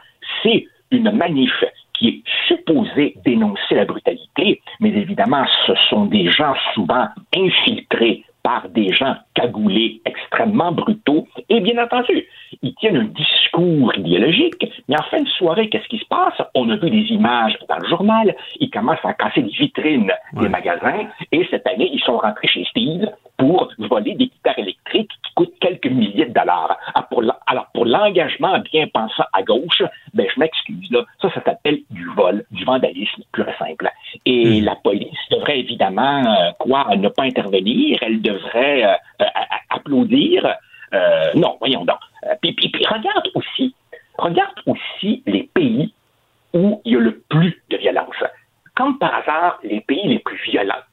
c'est une manif qui est supposée dénoncer la brutalité, mais évidemment, ce sont des gens souvent infiltrés par des gens cagoulés extrêmement brutaux. Et bien entendu, ils tiennent un discours idéologique, mais en fin de soirée, qu'est-ce qui se passe? On a vu des images dans le journal, ils commencent à casser les vitrines des magasins, et cette année, ils sont rentrés chez Steve pour voler des guitares électriques qui coûtent quelques milliers de dollars. Alors, pour l'engagement bien pensant à gauche, ben, je m'excuse, là, ça, ça s'appelle du vol, du vandalisme pur et simple. Et hmm. la police devrait évidemment, euh, quoi, ne pas intervenir, elle devrait euh, euh, applaudir. non, voyons donc. Puis, puis, puis, regarde aussi, regarde aussi les pays où il y a le plus de violence. Comme par hasard, les pays les plus violents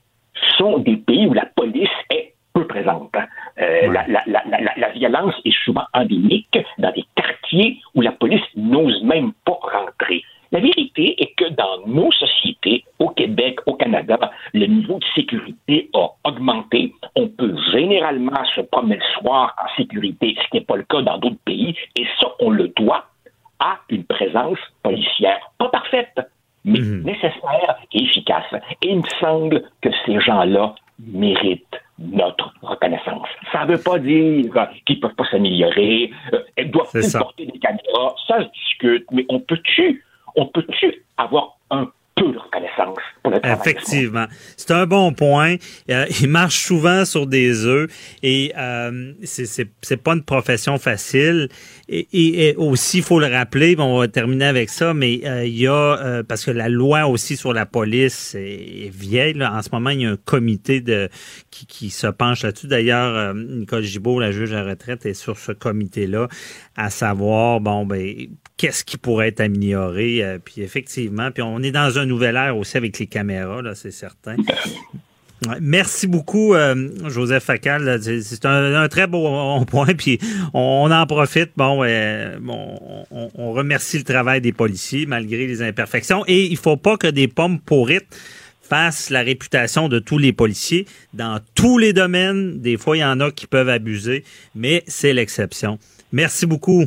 sont des pays où la police est présente. Hein. la, la, la, la, violence est souvent endémique dans des quartiers où la police n'ose même pas rentrer. La vérité est que dans nos sociétés, au Québec, au Canada, le niveau de sécurité a augmenté. On peut généralement se promener le soir en sécurité, ce qui n'est pas le cas dans d'autres pays, et ça, on le doit à une présence policière. Pas parfaite, mais mhm. nécessaire et efficace. Et il me semble que ces gens-là méritent notre reconnaissance. Ça ne veut pas dire qu'ils ne peuvent pas s'améliorer, euh, elles doivent porter des caméras, ça se discute, mais on peut-tu on peut-tu avoir un peu de reconnaissance pour le travail. Effectivement. C'est un bon point. Euh, il marche souvent sur des œufs et euh, c'est pas une profession facile. Et, aussi, il faut le rappeler, on va terminer avec ça, mais euh, il y a, euh, parce que la loi aussi sur la police est, vieille. Là. En ce moment, il y a un comité de qui, qui se penche là-dessus. D'ailleurs, Nicole Gibault, la juge à retraite, est sur ce comité-là, à savoir, bon, ben, qu'est-ce qui pourrait être amélioré. puis effectivement, puis on est dans un nouvel ère aussi avec les caméras, là, c'est certain. Merci beaucoup, euh, Joseph Facal. C'est un, très beau point, puis on, en profite. Bon, on, remercie le travail des policiers malgré les imperfections. Et il faut pas que des pommes pourrites fassent la réputation de tous les policiers dans tous les domaines. Des fois, il y en a qui peuvent abuser, mais c'est l'exception. Merci beaucoup.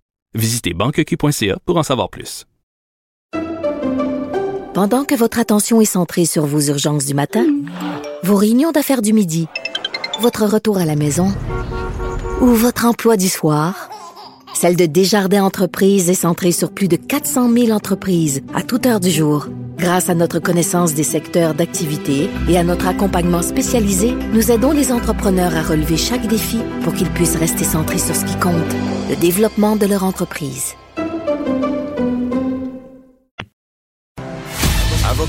Visitez banqueq.ca pour en savoir plus. Pendant que votre attention est centrée sur vos urgences du matin, vos réunions d'affaires du midi, votre retour à la maison ou votre emploi du soir, celle de Desjardins Entreprises est centrée sur plus de 400 000 entreprises à toute heure du jour. Grâce à notre connaissance des secteurs d'activité et à notre accompagnement spécialisé, nous aidons les entrepreneurs à relever chaque défi pour qu'ils puissent rester centrés sur ce qui compte, le développement de leur entreprise.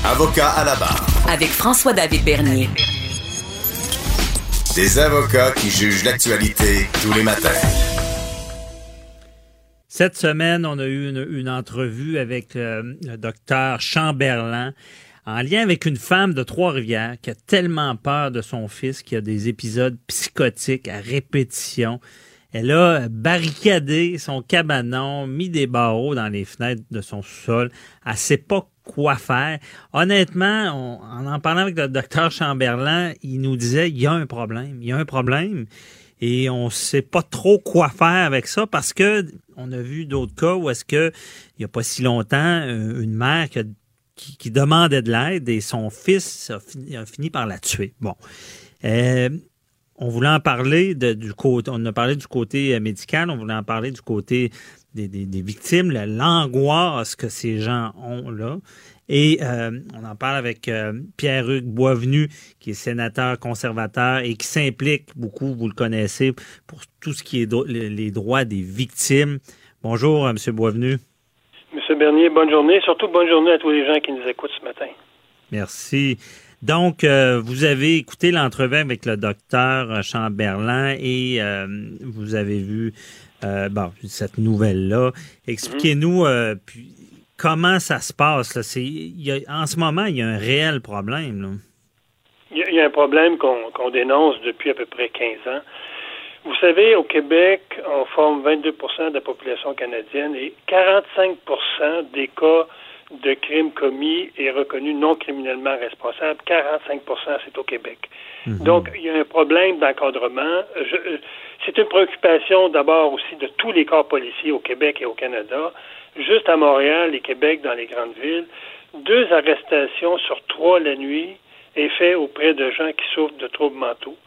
Avocat à la barre. Avec François-David Bernier. Des avocats qui jugent l'actualité tous les matins. Cette semaine, on a eu une, entrevue avec euh, le docteur Chamberlain en lien avec une femme de Trois-Rivières qui a tellement peur de son fils qui a des épisodes psychotiques à répétition. Elle a barricadé son cabanon, mis des barreaux dans les fenêtres de son sol. Elle sait pas quoi faire. Honnêtement, en en parlant avec le docteur Chamberlain, il nous disait, il y a un problème, il y a un problème. Et on sait pas trop quoi faire avec ça parce que on a vu d'autres cas où est-ce que il n'y a pas si longtemps, euh, une mère qui, demandait de l'aide et son fils a fini, par la tuer. Bon. Euh, on voulait en parler du côté, on a parlé du côté médical, on voulait en parler du côté des, victimes, l'angoisse que ces gens ont là. Et euh, on en parle avec euh, Pierre-Hugues Boisvenu, qui est sénateur conservateur et qui s'implique beaucoup, vous le connaissez, pour tout ce qui est les droits des victimes. Bonjour, M. Boisvenu. M. Bernier, bonne journée. Surtout bonne journée à tous les gens qui nous écoutent ce matin. Merci. Donc, euh, vous avez écouté l'entrevue avec le docteur Chamberlain et vous avez vu bon, cette nouvelle-là. Expliquez-nous, puis comment ça se passe? Là? Il en ce moment, il y a un réel problème. Il, y a, un problème qu'on dénonce depuis à peu près 15 ans. Vous savez, au Québec, on forme 22% de la population canadienne et 45% des cas de crimes commis et reconnus non criminellement responsables. 45% c'est au Québec. Mhm. Donc, il y a un problème d'encadrement. C'est une préoccupation d'abord aussi de tous les corps policiers au Québec et au Canada juste à Montréal et Québec, dans les grandes villes, deux arrestations sur trois la nuit est fait auprès de gens qui souffrent de troubles mentaux.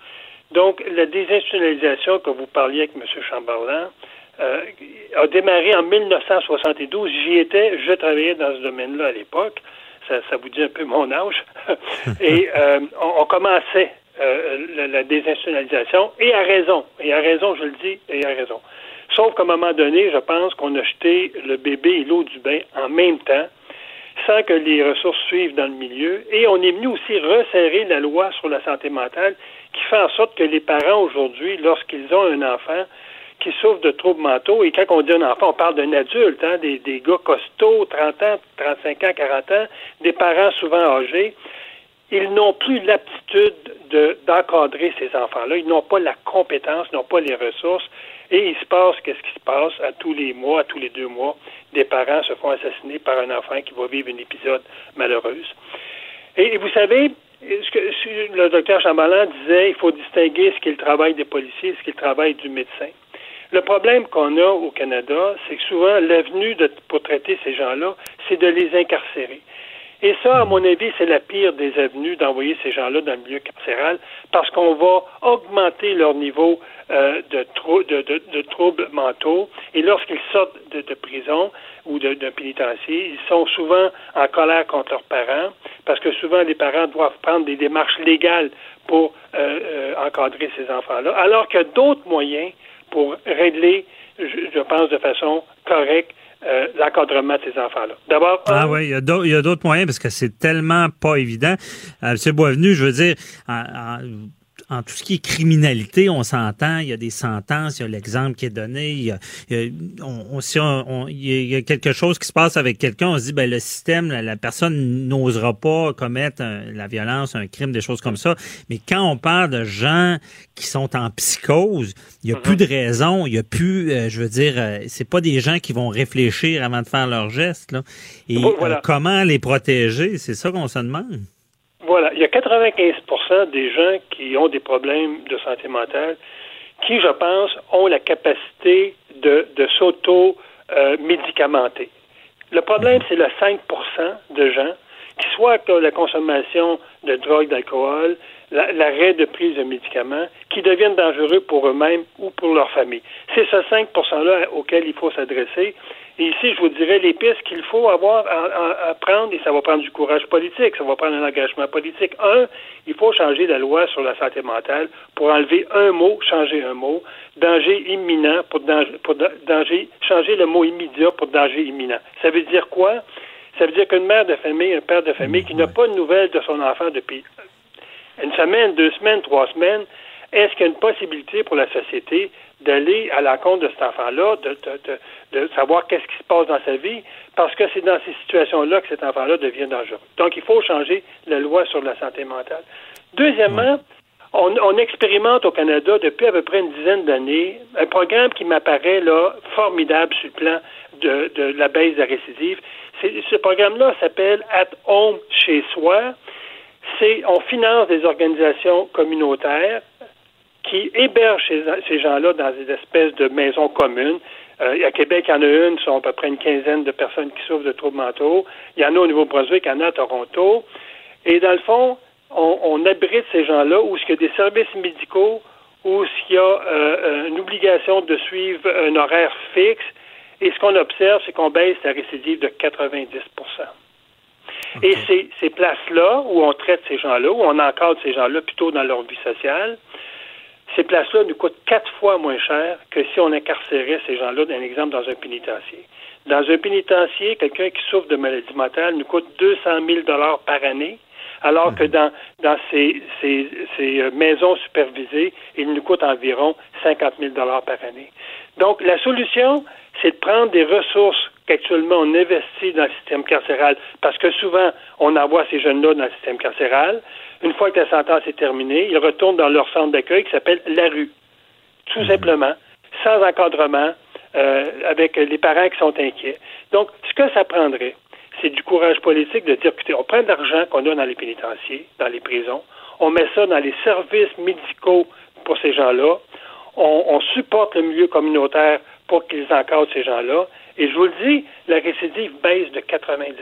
Donc, la désinstitutionnalisation que vous parliez avec M. Chamberlain euh, a démarré en 1972. J'y étais, je travaillais dans ce domaine-là à l'époque. Ça, ça, vous dit un peu mon âge. et euh, on, commençait euh, la, la, désinstitutionnalisation, et à raison. Et à raison, je le dis, et à raison. Sauf qu'à un moment donné, je pense qu'on a jeté le bébé et l'eau du bain en même temps, sans que les ressources suivent dans le milieu. Et on est venu aussi resserrer la loi sur la santé mentale, qui fait en sorte que les parents aujourd'hui, lorsqu'ils ont un enfant qui souffre de troubles mentaux, et quand on dit un enfant, on parle d'un adulte, hein, des, gars costauds, 30 ans, 35 ans, 40 ans, des parents souvent âgés, ils n'ont plus l'aptitude d'encadrer ces enfants-là. Ils n'ont pas la compétence, n'ont pas les ressources. Et il se passe, qu'est-ce qui se passe? À tous les mois, à tous les deux mois, des parents se font assassiner par un enfant qui va vivre un épisode malheureuse. Et, vous savez, ce que le docteur Chamberlain disait, il faut distinguer ce qui est le travail des policiers et ce qui est le travail du médecin. Le problème qu'on a au Canada, c'est que souvent, l'avenue pour traiter ces gens-là, c'est de les incarcérer. Et ça, à mon avis, c'est la pire des avenues d'envoyer ces gens-là dans le milieu carcéral parce qu'on va augmenter leur niveau euh, de, de, troubles mentaux. Et lorsqu'ils sortent de, prison ou d'un pénitencier, ils sont souvent en colère contre leurs parents parce que souvent les parents doivent prendre des démarches légales pour euh, euh, encadrer ces enfants-là, alors qu'il y a d'autres moyens pour régler, je pense, de façon correcte euh, l'encadrement de ces enfants-là. D'abord. Ah oui, il y a d'autres moyens parce que c'est tellement pas évident. Euh, M. Boisvenu, je veux dire, en, en tout ce qui est criminalité, on s'entend, il y a des sentences, il y a l'exemple qui est donné, il y a, on, si on, il y a quelque chose qui se passe avec quelqu'un, on se dit, ben le système, la, personne n'osera pas commettre la violence, un crime, des choses comme ça. Mais quand on parle de gens qui sont en psychose, il y a plus de raison, il y a plus, euh, je veux dire, euh, c'est pas des gens qui vont réfléchir avant de faire leurs gestes. Là. Et euh, comment les protéger, c'est ça qu'on se demande. Voilà, il y a 95% des gens qui ont des problèmes de santé mentale qui, je pense, ont la capacité de, de s'auto-médicamenter. Le problème, c'est le 5% de gens qui, soit que la consommation de drogue, d'alcool, l'arrêt de prise de médicaments, qui deviennent dangereux pour eux-mêmes ou pour leur famille. C'est ce 5 %-là auquel il faut s'adresser. Et ici, je vous dirais les pistes qu'il faut avoir à, prendre, et ça va prendre du courage politique, ça va prendre un engagement politique. Un, il faut changer la loi sur la santé mentale pour enlever un mot, changer un mot, danger imminent pour danger, pour danger changer le mot immédiat pour danger imminent. Ça veut dire quoi? Ça veut dire qu'une mère de famille, un père de famille qui n'a pas de nouvelles de son enfant depuis une semaine, deux semaines, trois semaines, est-ce qu'il y a une possibilité pour la société d'aller à la compte de cet enfant-là, de, de, de, savoir qu'est-ce qui se passe dans sa vie, parce que c'est dans ces situations-là que cet enfant-là devient dangereux. Donc, il faut changer la loi sur la santé mentale. Deuxièmement, on, on, expérimente au Canada depuis à peu près une dizaine d'années un programme qui m'apparaît là formidable sur le plan de, de la baisse de la récidive. Ce programme-là s'appelle At Home chez soi. C'est on finance des organisations communautaires qui hébergent ces, gens-là dans des espèces de maisons communes. Euh, à Québec, il y en a une, sont à peu près une quinzaine de personnes qui souffrent de troubles mentaux. Il y en a au Nouveau-Brunswick, il y en a à Toronto. Et dans le fond, on, abrite ces gens-là où il y a des services médicaux ou s'il y a euh, une obligation de suivre un horaire fixe. Et ce qu'on observe, c'est qu'on baisse la récidive de 90% Et ces, ces places-là, où on traite ces gens-là, où on encadre ces gens-là plutôt dans leur vie sociale, ces places-là nous coûtent quatre fois moins cher que si on incarcérait ces gens-là, un exemple, dans un pénitencier. Dans un pénitencier, quelqu'un qui souffre de maladie mentale nous coûte 200 000 par année, alors que dans, dans ces, ces, euh, maisons supervisées, il nous coûte environ 50 000 par année. Donc, la solution, c'est de prendre des ressources qu'actuellement on investit dans le système carcéral, parce que souvent, on envoie ces jeunes-là dans le système carcéral. Une fois que la sentence est terminée, ils retournent dans leur centre d'accueil qui s'appelle la rue. Tout simplement, sans encadrement, euh, avec les parents qui sont inquiets. Donc, ce que ça prendrait, c'est du courage politique de dire, écoutez, on prend de l'argent qu'on a dans les pénitenciers, dans les prisons, on met ça dans les services médicaux pour ces gens-là, on, on supporte le milieu communautaire pour qu'ils encadrent ces gens-là, et je vous le dis, la récidive baisse de 90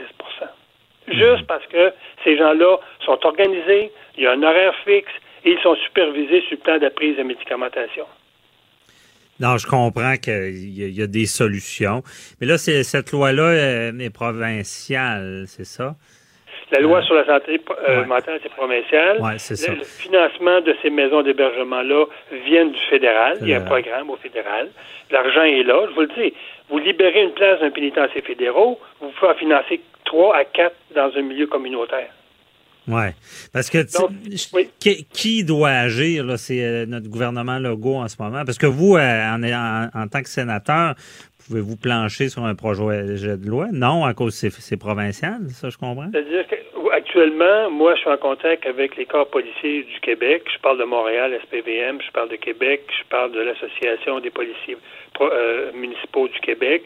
Juste parce que ces gens-là sont organisés, il y a un horaire fixe et ils sont supervisés sur le plan de la prise de médicamentation. Non, je comprends qu'il y, a des solutions. Mais là, cette loi-là euh, est provinciale, c'est ça? La loi sur la santé euh, mentale, c'est provincial. Ouais, c'est ça. Le, financement de ces maisons d'hébergement-là vient du fédéral. Il y a un programme au fédéral. L'argent est là. Je vous le dis, vous libérez une place d'un pénitencier fédéraux, vous pouvez en financer trois à quatre dans un milieu communautaire. Oui. Parce que qui, doit agir, là, c'est euh, notre gouvernement Legault en ce moment? Parce que vous, euh, en, en, tant que sénateur, pouvez-vous plancher sur un projet de loi? Non, à cause c'est, c'est provincial, ça je comprends? C'est-à-dire qu'actuellement, moi je suis en contact avec les corps policiers du Québec. Je parle de Montréal, SPVM, je parle de Québec, je parle de l'Association des policiers euh, municipaux du Québec.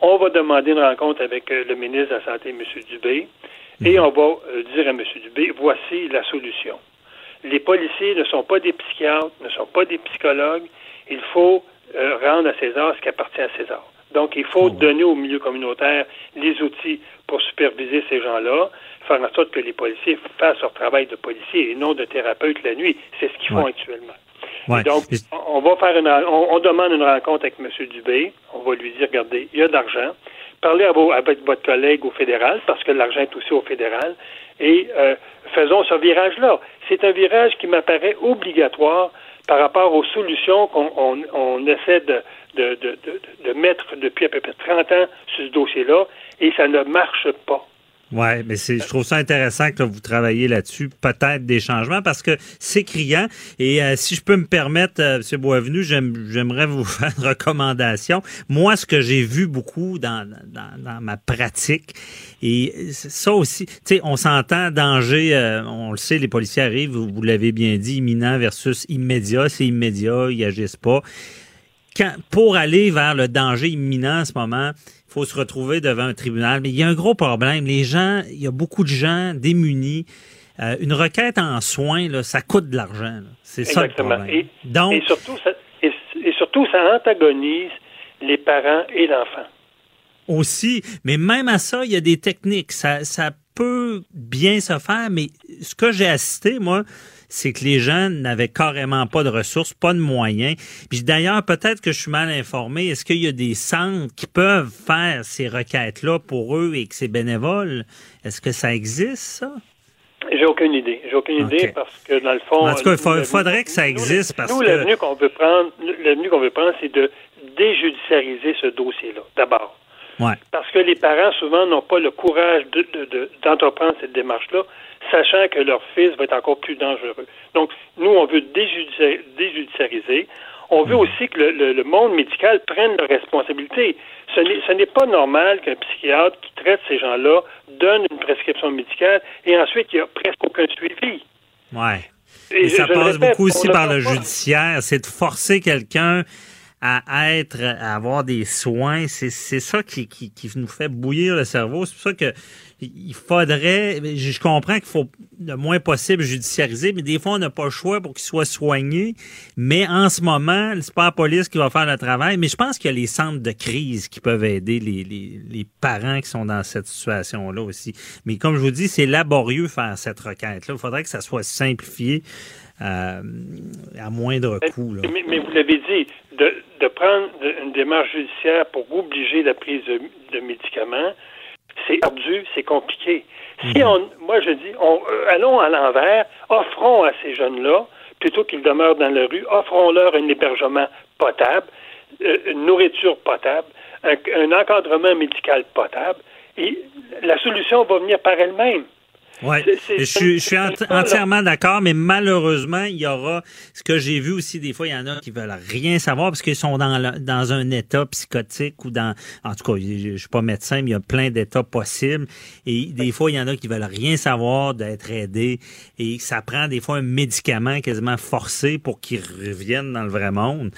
On va demander une rencontre avec le ministre de la Santé, M. Dubé. Et on va euh, dire à M. Dubé, voici la solution. Les policiers ne sont pas des psychiatres, ne sont pas des psychologues. Il faut euh, rendre à César ce qui appartient à César. Donc, il faut donner au milieu communautaire les outils pour superviser ces gens-là, faire en sorte que les policiers fassent leur travail de policier et non de thérapeute la nuit. C'est ce qu'ils font actuellement. Donc, on va faire une, on, demande une rencontre avec M. Dubé. On va lui dire, regardez, il y a de l'argent parlez avec votre collègue au fédéral, parce que l'argent est aussi au fédéral, et euh, faisons ce virage-là. C'est un virage qui m'apparaît obligatoire par rapport aux solutions qu'on essaie de, de, de, de, mettre depuis à peu près 30 ans sur ce dossier-là, et ça ne marche pas. Oui, mais je trouve ça intéressant que vous travaillez là-dessus, peut-être des changements, parce que c'est criant. Et euh, si je peux me permettre, euh, M. Boisvenu, j'aimerais vous faire une recommandation. Moi, ce que j'ai vu beaucoup dans, dans, dans, ma pratique, et ça aussi, tu sais, on s'entend danger, euh, on le sait, les policiers arrivent, vous, vous l'avez bien dit, imminent versus immédiat. C'est immédiat, ils agissent pas. Quand, pour aller vers le danger imminent en ce moment, faut se retrouver devant un tribunal. Mais il y a un gros problème. Les gens, il y a beaucoup de gens démunis. Euh, une requête en soins, là, ça coûte de l'argent. C'est ça le problème. Et, Donc, et surtout, ça, et, surtout, ça antagonise les parents et l'enfant. Aussi, mais même à ça, il y a des techniques. Ça, ça peut bien se faire, mais ce que j'ai assisté, moi, c'est que les gens n'avaient carrément pas de ressources, pas de moyens. Puis d'ailleurs, peut-être que je suis mal informé. Est-ce qu'il y a des centres qui peuvent faire ces requêtes-là pour eux et que c'est bénévole? Est-ce que ça existe, ça? J'ai aucune idée. J'ai aucune idée parce que dans le fond. En tout cas, il faudrait que ça existe parce nous, l'avenue qu'on veut prendre, l'avenue qu'on veut prendre, c'est de déjudiciariser ce dossier-là, d'abord. Ouais. Parce que les parents, souvent, n'ont pas le courage d'entreprendre cette démarche-là sachant que leur fils va être encore plus dangereux. Donc, nous, on veut déjudiciariser. On veut hmm. aussi que le, monde médical prenne leurs responsabilités. Ce n'est pas normal qu'un psychiatre qui traite ces gens-là donne une prescription médicale et ensuite il n'y a presque aucun suivi. Ouais. Et, ça passe beaucoup aussi par le judiciaire. C'est de forcer quelqu'un à être, à avoir des soins. C'est ça qui, qui, qui, nous fait bouillir le cerveau. C'est pour ça que il faudrait, je comprends qu'il faut le moins possible judiciariser, mais des fois, on n'a pas le choix pour qu'il soit soigné. Mais en ce moment, c'est pas la police qui va faire le travail, mais je pense qu'il y a les centres de crise qui peuvent aider les, les, les parents qui sont dans cette situation-là aussi. Mais comme je vous dis, c'est laborieux faire cette requête-là. Il faudrait que ça soit simplifié. À moindre coût. Mais, vous l'avez dit, de, prendre une démarche judiciaire pour obliger la prise de, médicaments, c'est ardu, c'est compliqué. Si mhm. on, moi je dis, on, allons à l'envers, offrons à ces jeunes-là, plutôt qu'ils demeurent dans la rue, offrons-leur un hébergement potable, une nourriture potable, un, encadrement médical potable, et la solution va venir par elle-même. Oui, je, suis entièrement d'accord, mais malheureusement, il y aura ce que j'ai vu aussi des fois, il y en a qui veulent rien savoir parce qu'ils sont dans, dans un état psychotique ou dans, en tout cas, je, je suis pas médecin, mais il y a plein d'états possibles. Et des fois, il y en a qui veulent rien savoir d'être aidés. Et ça prend des fois un médicament quasiment forcé pour qu'ils reviennent dans le vrai monde.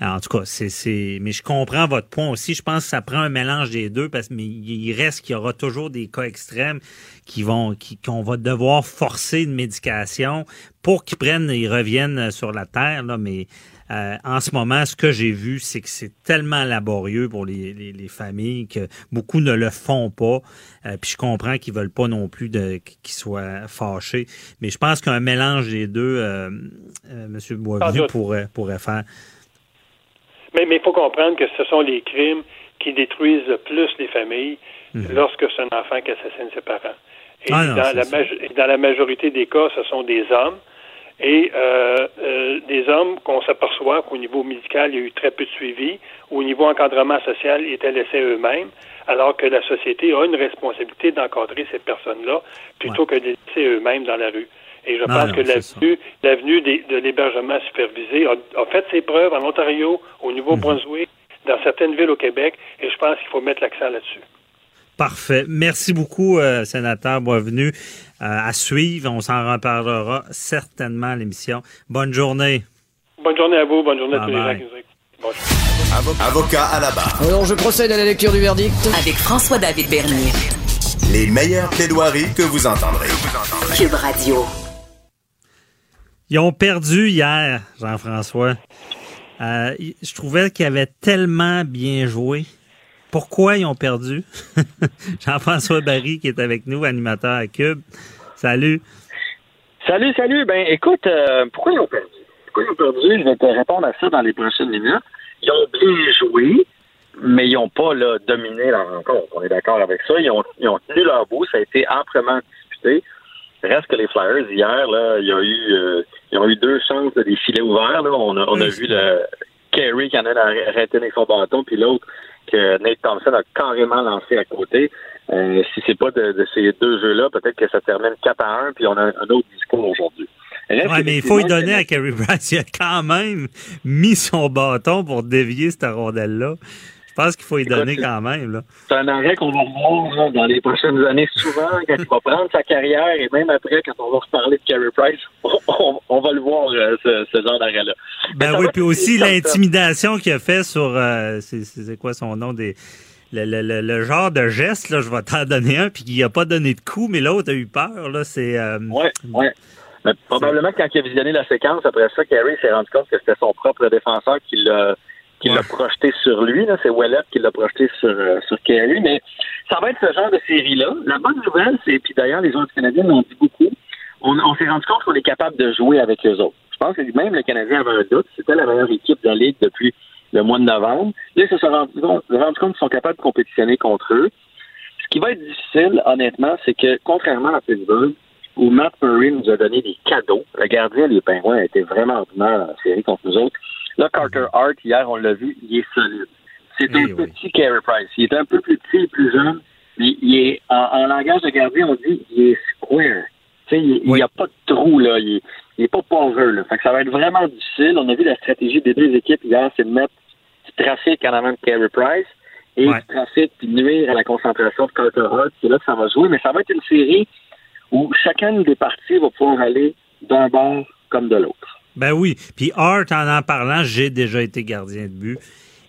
En tout cas, c'est, mais je comprends votre point aussi. Je pense que ça prend un mélange des deux parce mais il reste qu'il y aura toujours des cas extrêmes qui vont, qu'on va devoir forcer une médication pour qu'ils prennent, ils reviennent sur la terre. Là, mais euh, en ce moment, ce que j'ai vu, c'est que c'est tellement laborieux pour les, les, familles que beaucoup ne le font pas. Euh, puis je comprends qu'ils veulent pas non plus de, qu'ils soient fâchés. Mais je pense qu'un mélange des deux, euh, euh M. Boisvenu pourrait, pourrait faire. Mais il faut comprendre que ce sont les crimes qui détruisent le plus les familles mhm. lorsque c'est un enfant qui assassine ses parents. Et ah dans, la dans, la majorité des cas, ce sont des hommes. Et euh, euh, des hommes qu'on s'aperçoit qu'au niveau médical, il y a eu très peu de suivi. Au niveau encadrement social, ils étaient laissés eux-mêmes, alors que la société a une responsabilité d'encadrer ces personnes-là plutôt que de les laisser eux-mêmes dans la rue. Et je pense que l'avenue, l'avenue de l'hébergement supervisé a, fait ses preuves en Ontario, au Nouveau-Brunswick, mhm. dans certaines villes au Québec, et je pense qu'il faut mettre l'accent là-dessus. Parfait. Merci beaucoup, euh, sénateur Boisvenu. Euh, à suivre, on s'en reparlera certainement à l'émission. Bonne journée. Bonne journée à vous, bonne journée à tous les gens qui nous Avocat à la barre. Alors, je procède à la lecture du verdict. Avec François-David Bernier. Les meilleures plaidoiries que vous entendrez. Cube Radio. Ils ont perdu hier, Jean-François. Euh, je trouvais qu'ils avaient tellement bien joué. Pourquoi ils ont perdu? Jean-François Barry qui est avec nous, animateur à Cube. Salut. Salut, salut. Ben écoute, euh, pourquoi ils ont perdu? Pourquoi ils ont perdu? Je vais te répondre à ça dans les prochaines minutes. Ils ont bien joué, mais ils n'ont pas là, dominé la rencontre. On est d'accord avec ça. Ils ont, ils ont tenu leur bout. Ça a été amplement disputé. Reste que les Flyers, hier, là, il y a eu, euh, ils ont eu deux chances des filets ouverts. Là. On a, on a vu le Kerry qui en a arrêté avec son bâton, puis l'autre que Nate Thompson a carrément lancé à côté. Euh, si c'est pas de, ces deux jeux-là, peut-être que ça termine 4 à 1, puis on a un autre discours aujourd'hui. Oui, mais il faut lui donner à Kerry Price. Il a quand même mis son bâton pour dévier cette rondelle-là. Je pense qu'il faut y donner quand même. C'est un arrêt qu'on va revoir dans les prochaines années souvent, quand il va prendre sa carrière et même après, quand on va reparler de Carey Price, on, va le voir, euh, ce, genre d'arrêt-là. Ben oui, puis aussi l'intimidation qu'il a fait sur, euh, c'est quoi son nom, des... Le, genre de geste, là, je vais t'en donner un, puis il n'a pas donné de coup, mais l'autre a eu peur. Là, c'est, euh, ouais, ouais. probablement quand il a visionné la séquence, après ça, Carey s'est rendu compte que c'était son propre défenseur qui l'a qui l'a projeté sur lui. C'est Wallet qui l'a projeté sur, euh, sur Kerry. Mais ça va être ce genre de série-là. La bonne nouvelle, c'est, puis d'ailleurs, les autres Canadiens l'ont dit beaucoup, on, s'est rendu compte qu'on est capable de jouer avec eux autres. Je pense que même le Canadien avait un doute. C'était la meilleure équipe de la Ligue depuis le mois de novembre. Là, ils se sont rendus compte, qu'ils sont capables de compétitionner contre eux. Ce qui va être difficile, honnêtement, c'est que, contrairement à Pittsburgh, où Matt Murray nous a donné des cadeaux, le gardien des Pingouins a été vraiment ordinaire la série contre nous autres. Là, Carter Hart, hier, on l'a vu, il est solide. C'est un petit Carey Price. Il est un peu plus petit et plus jeune, mais il est, en, langage de gardien, on dit, il est square. Tu sais, il n'y a pas de trou, là. Il n'est pas pauvre, là. Fait que ça va être vraiment difficile. On a vu la stratégie des deux équipes hier, c'est de mettre du trafic en avant de Carey Price et du trafic puis nuire à la concentration de Carter Hart. C'est là que ça va jouer. Mais ça va être une série où chacune des parties va pouvoir aller d'un bord comme de l'autre. Ben oui. Puis Hart, en en parlant, j'ai déjà été gardien de but.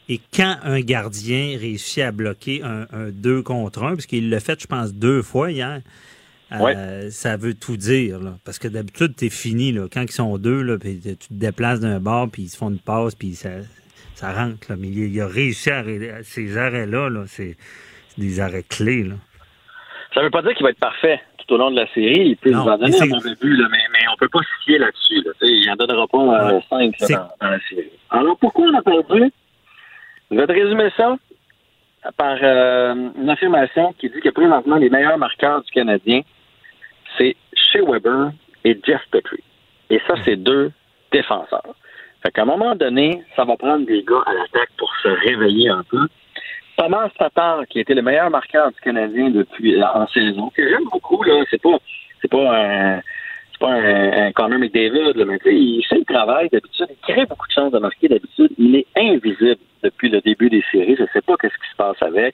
Et quand un gardien réussit à bloquer un, un 2 contre 1, parce qu'il l'a fait, je pense, deux fois hier, euh, ça veut tout dire. Là. Parce que d'habitude, t'es fini. Là. Quand ils sont deux, là, tu te déplaces d'un bord, puis ils se font une passe, puis ça, ça rentre. Là. Mais il, a réussi à, ces arrêts-là. -là, c'est des arrêts clés. Là. Ça veut pas dire qu'il va être parfait tout au long de la série. Il peut nous en donner un mauvais but, là, mais, mais on peut pas se fier là-dessus. Là. sont euh, cinq là, dans, dans la série. Alors, pourquoi on a perdu? Je vais te résumer ça par euh, une affirmation qui dit que présentement, les meilleurs marqueurs du Canadien, c'est Shea Weber et Jeff Petrie. Et ça, c'est deux défenseurs. Fait qu'à un moment donné, ça va prendre des gars à l'attaque pour se réveiller un peu. Thomas Tatar, qui était le meilleur marqueur du Canadien depuis en saison, que j'aime beaucoup, là, c'est pas c'est pas un c'est pas un, un Connor McDavid, là, mais il fait le travail d'habitude, il crée beaucoup de chances de marquer d'habitude, il est invisible depuis le début des séries, je sais pas qu'est-ce qui se passe avec.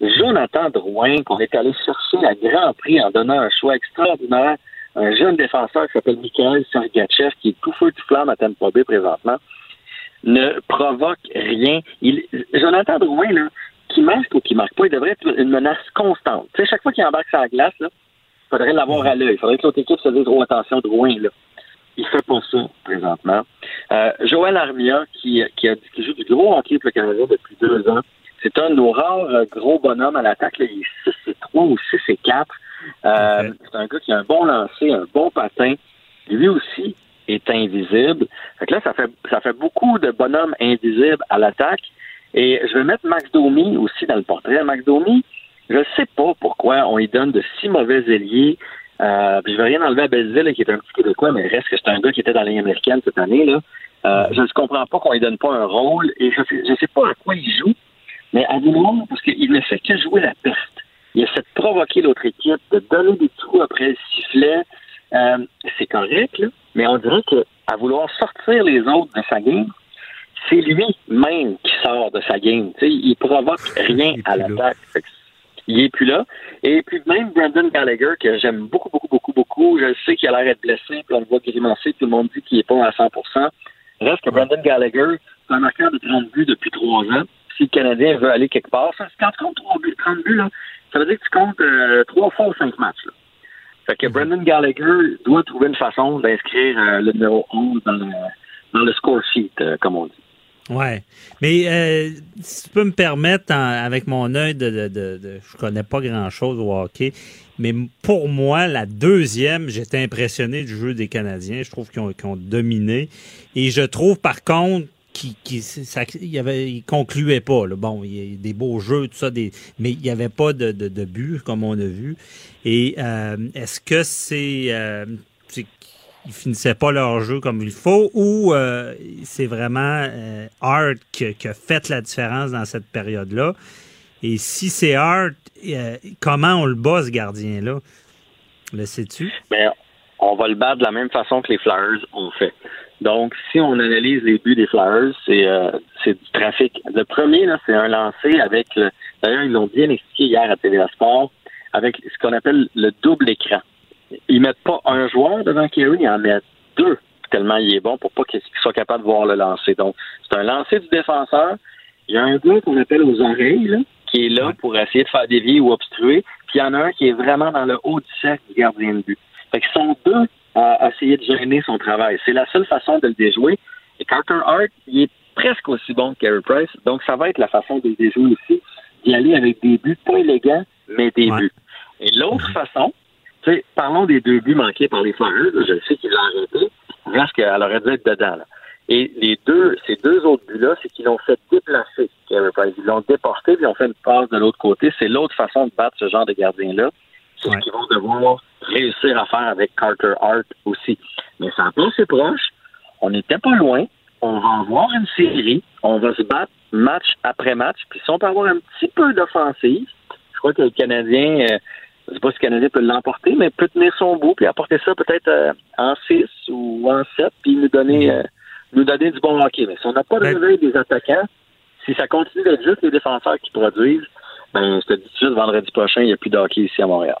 Jonathan Drouin, qu'on est allé chercher à grand prix en donnant un choix extraordinaire, un jeune défenseur qui s'appelle Mikhail Sergachev, qui est tout feu tout flamme à Tampa Bay présentement, ne provoque rien. Jonathan Drouin, là, qui marque ou qui marque pas, il devrait être une menace constante. Tu sais, chaque fois qu'il embarque sur la glace, là, il faudrait l'avoir à l'œil. Il faudrait que l'autre équipe se dise, oh, attention, Drouin, là. Il fait pas ça présentement. Euh, Joël Armia, qui, qui, a, qui joue du gros hockey pour le Canada depuis deux ans, c'est un de nos rares euh, gros bonhommes à l'attaque. Il est 6 et 3 ou 6 et 4. Euh, C'est un gars qui a un bon lancer, un bon patin. Lui aussi est invisible. Fait que là, ça fait, ça fait beaucoup de bonhommes invisibles à l'attaque. Et je vais mettre Max Domi aussi dans le portrait. Max Domi, je ne sais pas pourquoi on lui donne de si mauvais ailiers. Euh, puis je vais rien enlever à Belleville, qui est un petit Québécois, mais reste que c'est un gars qui était dans la Ligue américaine cette année. Là. Euh, je ne comprends pas qu'on lui donne pas un rôle. Et je sais, je sais pas à quoi il joue, mais à vouloir, parce qu'il ne fait que jouer la perte. Il essaie de provoquer l'autre équipe, de donner des trous après le sifflet. Euh, c'est correct, là, mais on dirait qu'à vouloir sortir les autres de sa game, c'est lui-même qui sort de sa game. Tu sais, il provoque rien à l'attaque. Il est plus là. Et puis même Brandon Gallagher, que j'aime beaucoup, beaucoup, beaucoup, beaucoup. Je sais qu'il a l'air d'être blessé, puis on le voit grimacer. Tout le monde dit qu'il n'est pas à 100% Reste que Brandon Gallagher, c'est un marqueur de 30 buts depuis trois ans. Si le Canadien veut aller quelque part, ça, quand tu comptes 3 buts, 30 buts, là, ça veut dire que tu comptes euh, trois fois ou cinq matchs. Là. Fait que Brandon Gallagher doit trouver une façon d'inscrire euh, le numéro 11 dans le, dans le score sheet, euh, comme on dit. Ouais. Mais euh, si tu peux me permettre, avec mon œil de, de, de, de- je connais pas grand chose au hockey, mais pour moi, la deuxième, j'étais impressionné du jeu des Canadiens. Je trouve qu'ils ont, qu'ils ont dominé. Et je trouve par contre qu'il qu'il- ça- il avait, il concluait pas. là. Bon, il y a des beaux jeux, tout ça, des, mais il n'y avait pas de, but, comme on a vu. Et euh, est-ce que c'est. euh, ils finissaient pas leur jeu comme il faut ou euh, c'est vraiment euh, Hart qui, qui a fait la différence dans cette période-là. Et si c'est Hart, euh, comment on le bat, ce gardien-là? Le sais-tu? Mais on va le battre de la même façon que les Flyers ont fait. Donc, si on analyse les buts des Flyers, c'est euh, c'est du trafic. Le premier, c'est un lancé avec le. D'ailleurs, ils l'ont bien expliqué hier à TVA Sport, avec ce qu'on appelle le double écran. Ils mettent pas un joueur devant Kerry, ils en mettent deux, tellement il est bon pour pas qu'il soit capable de voir le lancer. Donc, c'est un lancer du défenseur. Il y a un gars qu'on appelle aux oreilles, là, qui est là pour essayer de faire dévier ou obstruer. Puis il y en a un qui est vraiment dans le haut du cercle du gardien de but. Fait qu'ils sont deux à essayer de gêner son travail. C'est la seule façon de le déjouer. Et Carter Hart, il est presque aussi bon que Carey Price. Donc, ça va être la façon de le déjouer aussi, d'y aller avec des buts pas élégants, mais des buts. Et l'autre façon, sais, parlons des deux buts manqués par les Flyers. Je sais qu'il l'a arrêté. Reste qu'elle aurait dû être dedans. Là. Et les deux, ces deux autres buts-là, c'est qu'ils l'ont fait déplacer. Ils l'ont déporté, puis ils ont fait une passe de l'autre côté. C'est l'autre façon de battre ce genre de gardien-là. C'est ce qu'ils vont devoir réussir à faire avec Carter Hart aussi. Mais ça assez proche. On n'était pas loin. On va avoir une série. On va se battre match après match. Puis si on peut avoir un petit peu d'offensive, je crois que le Canadien, euh, je ne sais pas si le Canadien peut l'emporter, mais peut tenir son bout puis apporter ça peut-être euh, en 6 ou en 7 puis nous donner, euh, nous donner du bon hockey. Mais si on n'a pas de réveil des attaquants, si ça continue d'être juste les défenseurs qui produisent, ben, je te dis tout de suite, vendredi prochain, il n'y a plus de hockey ici à Montréal.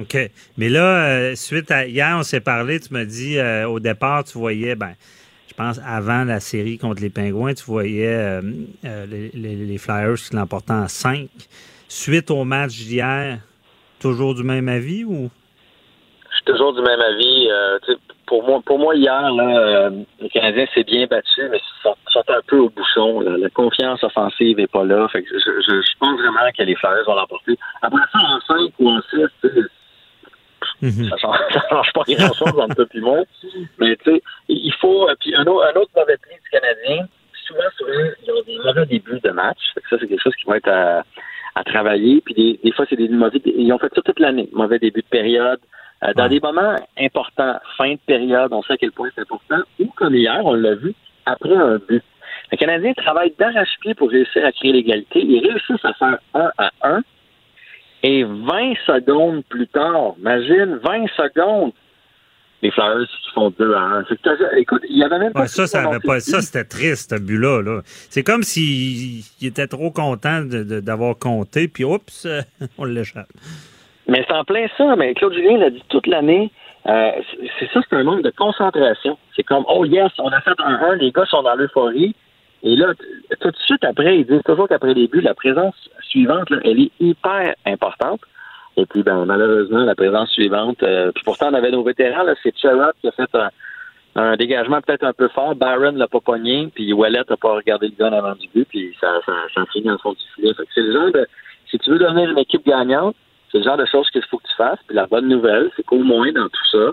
OK. Mais là, euh, suite à hier, on s'est parlé, tu m'as dit euh, au départ, tu voyais, ben, je pense avant la série contre les Pingouins, tu voyais euh, euh, les, les- les Flyers qui l'emportaient en 5. Suite au match d'hier, toujours du même avis ou? Je suis toujours du même avis. Euh, pour moi, pour moi hier, là, euh, le Canadien s'est bien battu, mais sont, sont un peu au bouchon. là. La confiance offensive n'est pas là. Fait que je, je, je pense vraiment que les Flyers vont l'emporter. Après ça, en 5 ou en 6, tu sais, ça change, ça change pas grand-chose entre toi et moi. Mais tu sais, il faut. euh, Puis un autre, un autre mauvais pli du Canadien, souvent, souvent, ils ont des mauvais débuts de match. Fait que ça, c'est quelque chose qui va être à, à travailler. Puis des, des fois, c'est des mauvais. Ils ont fait ça toute l'année. Mauvais début de période. Euh, dans des moments importants, fin de période, on sait à quel point c'est important. Ou comme hier, on l'a vu, après un but. Le Canadien travaille d'arrache-pied pour réussir à créer l'égalité. Ils réussissent à faire 1 à 1. Et 20 secondes plus tard, imagine, 20 secondes, les Flyers qui font 2 à 1. Fait que t'as- écoute, il y avait même pas... Ouais, ça, ça, avait pas, ça c'était triste, ce but-là. Là. C'est comme s'il il était trop content d'avoir compté, puis oups, on l'échappe. Mais c'est en plein ça. Mais Claude Julien l'a dit toute l'année. euh, c'est- ça, c'est un manque de concentration. C'est comme, oh yes, on a fait un 1, les gars sont dans l'euphorie. Et là, tout de suite après, ils disent toujours qu'après les buts, la présence suivante, là, elle est hyper importante. Et puis, ben, malheureusement, la présence suivante, euh, puis pourtant, on avait nos vétérans, là, c'est Sherrod qui a fait un, un dégagement peut-être un peu fort. Barron l'a pas pogné, puis Wallet n'a pas regardé le en avant du but, puis ça, ça, ça a fini dans le fond du filet. Fait que c'est le genre de, si tu veux devenir une équipe gagnante, c'est le genre de choses qu'il faut que tu fasses. Puis la bonne nouvelle, c'est qu'au moins dans tout ça,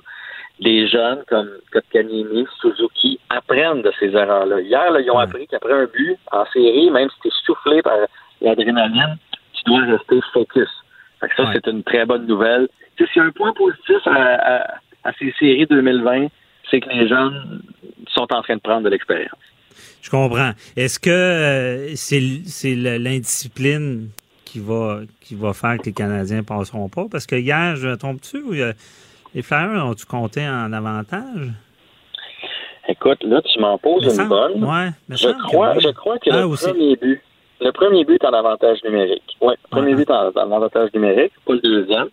les jeunes comme Kotkaniemi, Suzuki apprennent de ces erreurs-là. Hier, là, ils ont appris qu'après un but en série, même si tu es soufflé par l'adrénaline, tu dois rester focus. Fait que ça, c'est une très bonne nouvelle. Tu sais, s'il y a un point positif à, à- à ces séries 2020, c'est que les jeunes sont en train de prendre de l'expérience. Je comprends. Est-ce que euh, c'est l'indiscipline qui va, qui va faire que les Canadiens passeront pas? Parce que hier, je ou, euh, les Flyers ont-tu compté en avantage? Écoute, là, tu m'en poses une bonne. ouais, je que crois, oui. je crois que Ah, le aussi. premier but, le premier but en avantage numérique. Oui, le premier but en, en avantage numérique, pas le deuxième.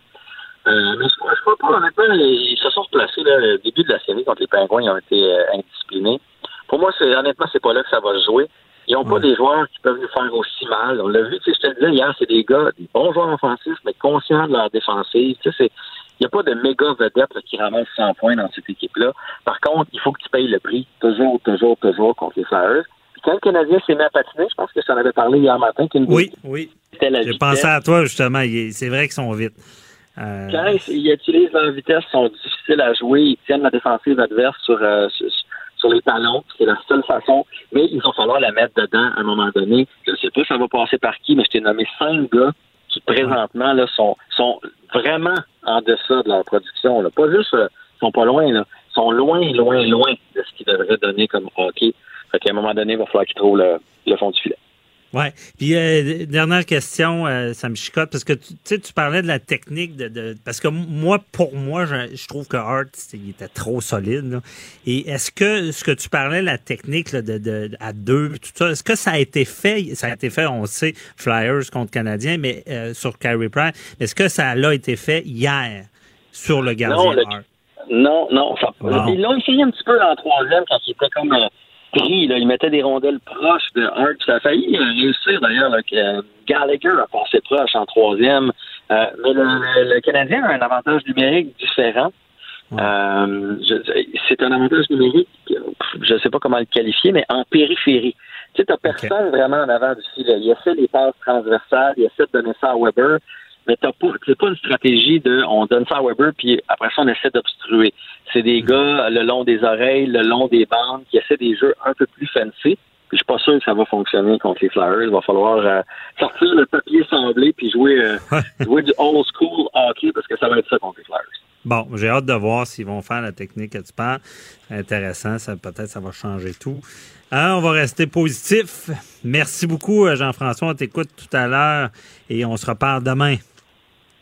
Euh, mais je crois, je crois pas, honnêtement, ils se sont replacés, là, le début de la série contre les Pingouins, ils ont été euh, indisciplinés. Pour moi, c'est, honnêtement, c'est pas là que ça va se jouer. Ils n'ont pas des joueurs qui peuvent nous faire aussi mal. On l'a vu, tu sais, je te le disais hier, c'est des gars, des bons joueurs offensifs, mais conscients de leur défensive. Tu sais, il n'y a pas de méga vedette là, qui ramasse 100 points dans cette équipe-là. Par contre, il faut que tu payes le prix, toujours, toujours, toujours contre les Flyers. Quand le Canadien s'est mis à patiner, je pense que j'en avais parlé hier matin, qu'une Oui, oui. J'ai pensé à toi, justement. C'est vrai qu'ils sont vite. Euh, Quand ils, ils utilisent leur vitesse, ils sont difficiles à jouer, ils tiennent la défensive adverse sur, euh, sur, sur les talons, c'est la seule façon. Mais il va falloir la mettre dedans à un moment donné. Je ne sais pas ça va passer par qui, mais je t'ai nommé cinq gars qui présentement là, sont, sont vraiment en deçà de leur production. Là. Pas juste euh, sont pas loin, là. Ils sont loin, loin, loin de ce qu'ils devraient donner comme hockey. Fait qu'à un moment donné, il va falloir qu'ils trouvent le, le fond du filet. Ouais. Puis euh, dernière question, euh, ça me chicote parce que tu tu sais, tu parlais de la technique de, de- parce que moi, pour moi, je, je trouve que Hart il était trop solide. là. Et est-ce que ce que tu parlais, la technique là, de, de- à deux, tout ça, est-ce que ça a été fait? Ça a été fait, on sait, Flyers contre Canadiens, mais euh, sur Carey Price. Est-ce que ça a été fait hier sur le gardien Non, le- Hart? Non, non. ça- Bon. Ils l'ont essayé un petit peu en troisième quand il était comme Là. Ils mettaient des rondelles proches de Hart. Ça a failli euh, réussir d'ailleurs. là, que, euh, Gallagher a passé proche en troisième. Euh, mais le, le- le Canadien a un avantage numérique différent. Euh, je- c'est un avantage numérique, je ne sais pas comment le qualifier, mais en périphérie. Tu sais, t'as personne vraiment en avant du filet. Il essaie les passes transversales, il essaie de donner ça à Weber, mais t'as pas, c'est pas une stratégie de on donne ça à Weber puis après ça on essaie d'obstruer. C'est des gars le long des oreilles, le long des bandes qui essaient des jeux un peu plus fancy. Puis je suis pas sûr que ça va fonctionner contre les Flyers. Il va falloir euh, sortir le papier semblé puis jouer, euh, jouer du old school hockey parce que ça va être ça contre les Flyers. Bon, j'ai hâte de voir s'ils vont faire la technique que tu parles. Intéressant, ça peut-être ça va changer tout. Hein, on va rester positif. Merci beaucoup, euh, Jean-François. On t'écoute tout à l'heure et on se reparle demain.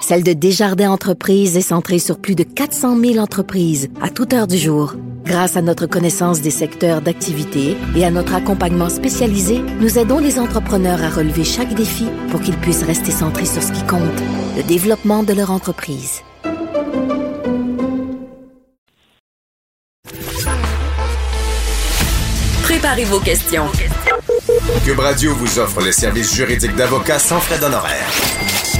celle de Desjardins Entreprises est centrée sur plus de 400 000 entreprises à toute heure du jour. Grâce à notre connaissance des secteurs d'activité et à notre accompagnement spécialisé, nous aidons les entrepreneurs à relever chaque défi pour qu'ils puissent rester centrés sur ce qui compte, le développement de leur entreprise. Préparez vos questions. Cube Radio vous offre les services juridiques d'avocats sans frais d'honoraires.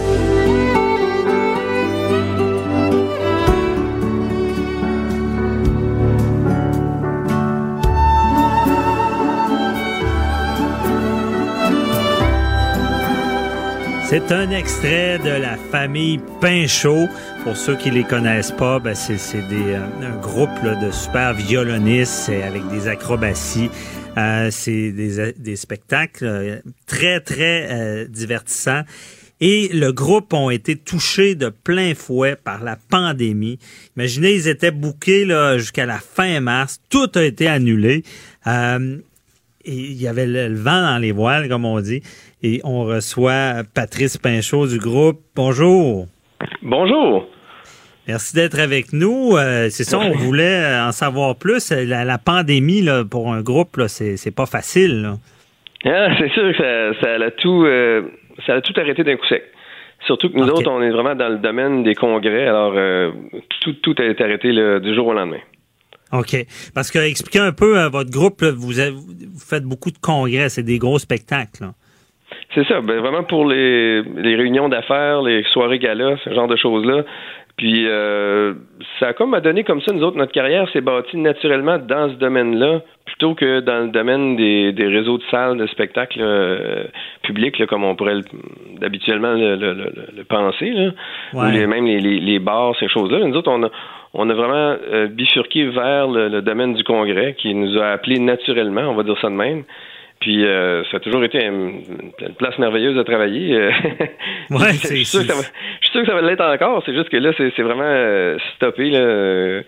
C'est un extrait de la famille Pinchot. Pour ceux qui les connaissent pas, ben c'est, des, euh, un groupe de super violonistes euh, avec des acrobaties. Euh, c'est des, des spectacles euh, très, très euh, divertissants. Et le groupe ont été touchés de plein fouet par la pandémie. Imaginez, ils étaient bouqués jusqu'à la fin mars. Tout a été annulé. Euh, et il y avait le, le vent dans les voiles, comme on dit. Et on reçoit Patrice Pinchot du groupe. Bonjour. Bonjour. Merci d'être avec nous. Euh, c'est ça, on voulait en savoir plus. La, la pandémie, là, pour un groupe, là, c'est, c'est pas facile. là. Ah, c'est sûr que ça, ça a tout, euh, ça a tout arrêté d'un coup sec. Surtout que nous autres, on est vraiment dans le domaine des congrès, alors euh, tout, tout a été arrêté là, du jour au lendemain. OK. Parce que expliquez un peu euh, votre groupe, là, vous, avez- vous faites beaucoup de congrès, c'est des gros spectacles. C'est ça, ben vraiment pour les, les réunions d'affaires, les soirées galas, ce genre de choses-là. Puis euh, ça a comme à donné comme ça, nous autres, notre carrière s'est bâtie naturellement dans ce domaine-là, plutôt que dans le domaine des, des réseaux de salles de spectacles euh, publics, là, comme on pourrait le- habituellement le, le- le- le penser, là. Ouais. ou les, même les, les, les bars, ces choses-là. Nous autres, on a, on a vraiment euh, bifurqué vers le, le domaine du congrès, qui nous a appelés naturellement, on va dire ça de même. Puis euh, ça a toujours été une, une place merveilleuse à travailler. euh. Ouais, je, suis sûr que ça va, je suis sûr que ça va l'être encore. C'est juste que là, c'est c'est vraiment euh, stoppé, là, euh,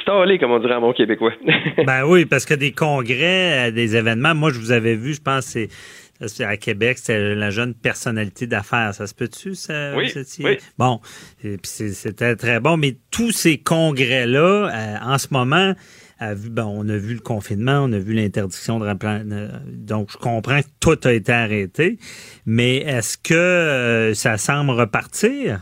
stallé, comme on dirait en bon québécois. ben oui, parce que des congrès, des événements, moi, je vous avais vu, je pense, c'est à Québec, c'était la jeune personnalité d'affaires. Ça se peut-tu, ça? Oui, oui. Bon, et puis c'est- c'était très bon, mais tous ces congrès-là, euh, en ce moment, a vu, ben, on a vu le confinement, on a vu l'interdiction de euh, Donc, je comprends que tout a été arrêté, mais est-ce que euh, ça semble repartir?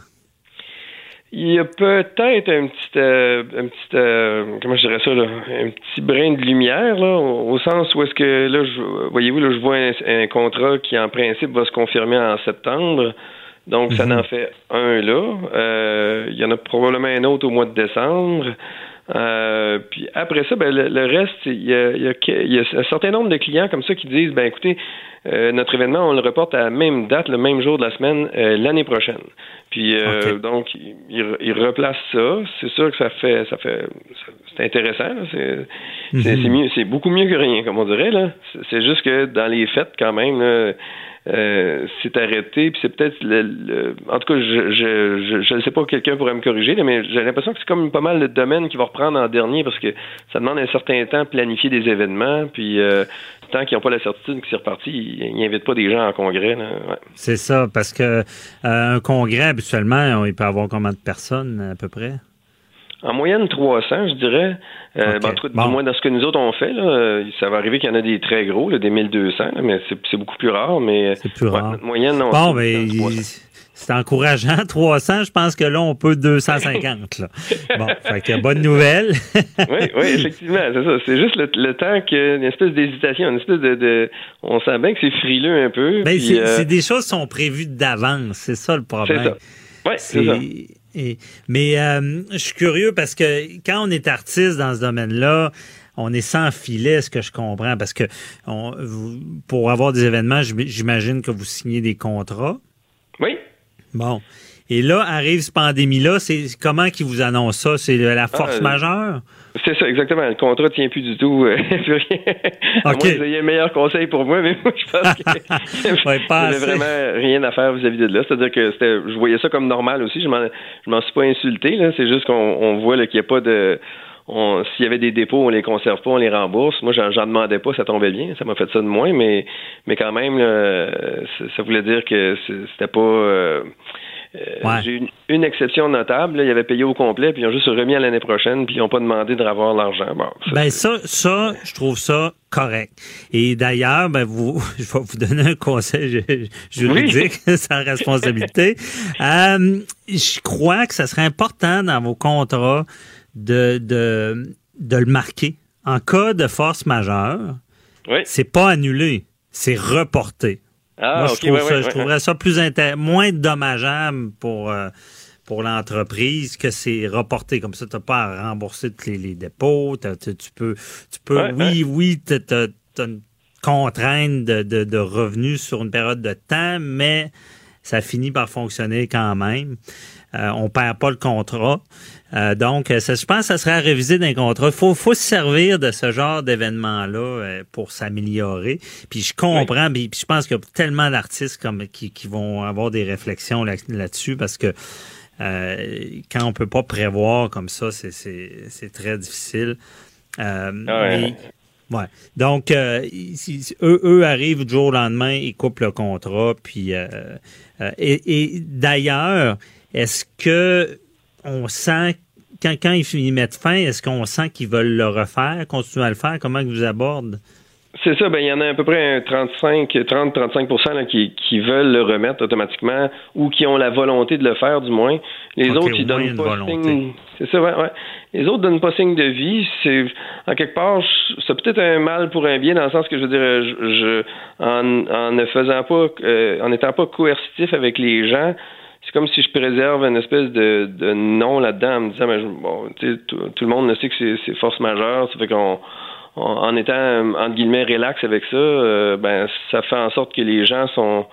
Il y a peut-être un petit, euh, un petit euh, comment je dirais ça, là, un petit brin de lumière, là, au, au sens où est-ce que, là, voyez-vous, là, je vois un, un contrat qui, en principe, va se confirmer en septembre. Donc, ça en fait un là. Euh, il y en a probablement un autre au mois de décembre. Euh, puis après ça, ben, le, le reste, il y, a, il, y a, il y a un certain nombre de clients comme ça qui disent, ben écoutez, euh, notre événement, on le reporte à la même date, le même jour de la semaine, euh, l'année prochaine. Puis euh, donc, il, il replace ça. C'est sûr que ça fait, ça fait, c'est intéressant. C'est, Mhm. c'est mieux, c'est beaucoup mieux que rien, comme on dirait là. C'est, c'est juste que dans les fêtes, quand même, là, euh, c'est arrêté. Puis c'est peut-être, le, le- en tout cas, je, ne sais pas, quelqu'un pourrait me corriger, mais j'ai l'impression que c'est comme pas mal le domaine qui va reprendre en dernier parce que ça demande un certain temps de planifier des événements. Puis euh, tant qu'ils n'ont pas la certitude que c'est reparti, ils n'invitent pas des gens en congrès. Ouais. C'est ça, parce que euh, un congrès, habituellement, il peut avoir combien de personnes à peu près? En moyenne 300, je dirais. Euh, ben, en tout du moins dans ce que nous autres on fait, là, euh, ça va arriver qu'il y en a des très gros, là, des 1200, là, mais c'est, beaucoup plus rare. Mais c'est plus rare. Notre moyenne, non. Bon, mais c'est il- 300. c'est encourageant. 300, je pense que là, on peut 250. Là. Bon, fait que bonne nouvelle. oui, oui, effectivement, c'est ça. C'est juste le, le temps qu'il y a une espèce d'hésitation, une espèce de, de- On sent bien que c'est frileux un peu. Ben, c'est euh, des choses qui sont prévues d'avance. C'est ça le problème. C'est ça. Ouais, c'est ça. Et- mais euh, je suis curieux parce que quand on est artiste dans ce domaine-là, on est sans filet, ce que je comprends, parce que on- vous- pour avoir des événements, j'im- j'imagine que vous signez des contrats. Oui. Bon. Et là, arrive cette pandémie-là, c'est comment qu'ils vous annoncent ça? C'est la force euh, majeure? C'est ça, exactement. Le contrat ne tient plus du tout. euh, plus rien. À OK. moins que vous ayez un meilleur conseil pour moi, mais moi, je pense que Ouais, j'avais vraiment rien à faire vis-à-vis de là. C'est-à-dire que c'était, je voyais ça comme normal aussi. Je m'en, je m'en suis pas insulté. Là. C'est juste qu'on on voit là, qu'il n'y a pas de... s'il y avait des dépôts, on les conserve pas, on les rembourse. Moi, j'en demandais pas, ça tombait bien, ça m'a fait ça de moins, mais mais quand même, ça voulait dire que c'était pas. Euh, j'ai eu une, exception notable. il y avait payé au complet, puis ils ont juste remis à l'année prochaine, puis ils n'ont pas demandé de revoir l'argent. ça, ben ça, ça, je trouve ça correct. Et d'ailleurs, ben vous, je vais vous donner un conseil juridique sans responsabilité. Euh, je crois que ça serait important dans vos contrats de, de, de le marquer. En cas de force majeure, oui. c'est pas annulé, c'est reporté. Ah, Moi, je, trouverais ça plus moins dommageable pour, euh, pour l'entreprise que c'est reporté. Comme ça, tu n'as pas à rembourser tous les, dépôts. tu peux, tu peux oui, oui, tu as, une contrainte de, de, revenus sur une période de temps, mais ça finit par fonctionner quand même. Euh, on perd pas le contrat. Euh, donc, euh, ça, je pense que ça serait à réviser d'un contrat. Il faut, faut se servir de ce genre d'événement-là euh, pour s'améliorer. Puis je comprends, puis, je pense qu'il y a tellement d'artistes comme qui, qui, vont avoir des réflexions là-dessus parce que quand on peut pas prévoir comme ça, c'est très difficile. Ah ouais. Ouais. Donc, eux, eux arrivent du jour au lendemain, ils coupent le contrat. Puis, et, et d'ailleurs, est-ce que on sent, quand, quand ils mettent fin, est-ce qu'on sent qu'ils veulent le refaire, continuer à le faire? Comment ils vous abordent? C'est ça, ben il y en a à peu près 35, 30-35% qui, qui veulent le remettre automatiquement ou qui ont la volonté de le faire du moins. Les autres, ils donnent pas signe. C'est ça, ouais, ouais. Les autres donnent pas signe de vie. C'est en quelque part, c'est peut-être un mal pour un bien dans le sens que je veux dire, je, en, ne faisant pas, euh, en n'étant pas coercitif avec les gens, c'est comme si je préserve une espèce de, de nom là-dedans en me disant, ben, bon, tout, le monde sait que c'est force majeure, ça fait qu'on en étant entre guillemets relax avec ça, euh, ben ça fait en sorte que les gens sont,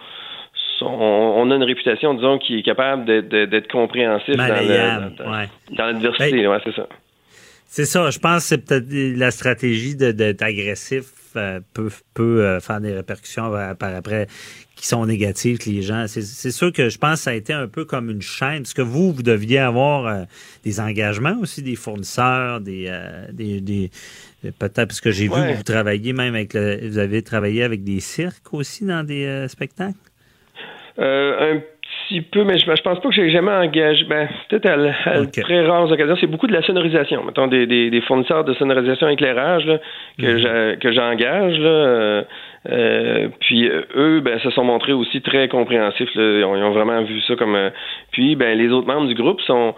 on a une réputation, disons, qui est capable d'être compréhensif dans l'adversité, ben, ouais, c'est ça. C'est ça, je pense que c'est peut-être la stratégie d'être agressif euh, peut, peut euh, faire des répercussions par après qui sont négatives, les gens. C'est sûr que je pense que ça a été un peu comme une chaîne. Parce que vous, vous deviez avoir euh, des engagements aussi, des fournisseurs, des, des, peut-être parce que j'ai vu que vous travaillez même avec le, vous avez travaillé avec des cirques aussi dans des spectacles? un petit peu, mais je, je pense pas que j'ai jamais engagé. Ben, peut-être à, très rares occasions. C'est beaucoup de la sonorisation. Mettons des, des, fournisseurs de sonorisation éclairage que mhm. que j'engage. Euh, euh, puis eux, ben, se sont montrés aussi très compréhensifs. Ils, ont, vraiment vu ça comme. Euh, puis, ben, les autres membres du groupe sont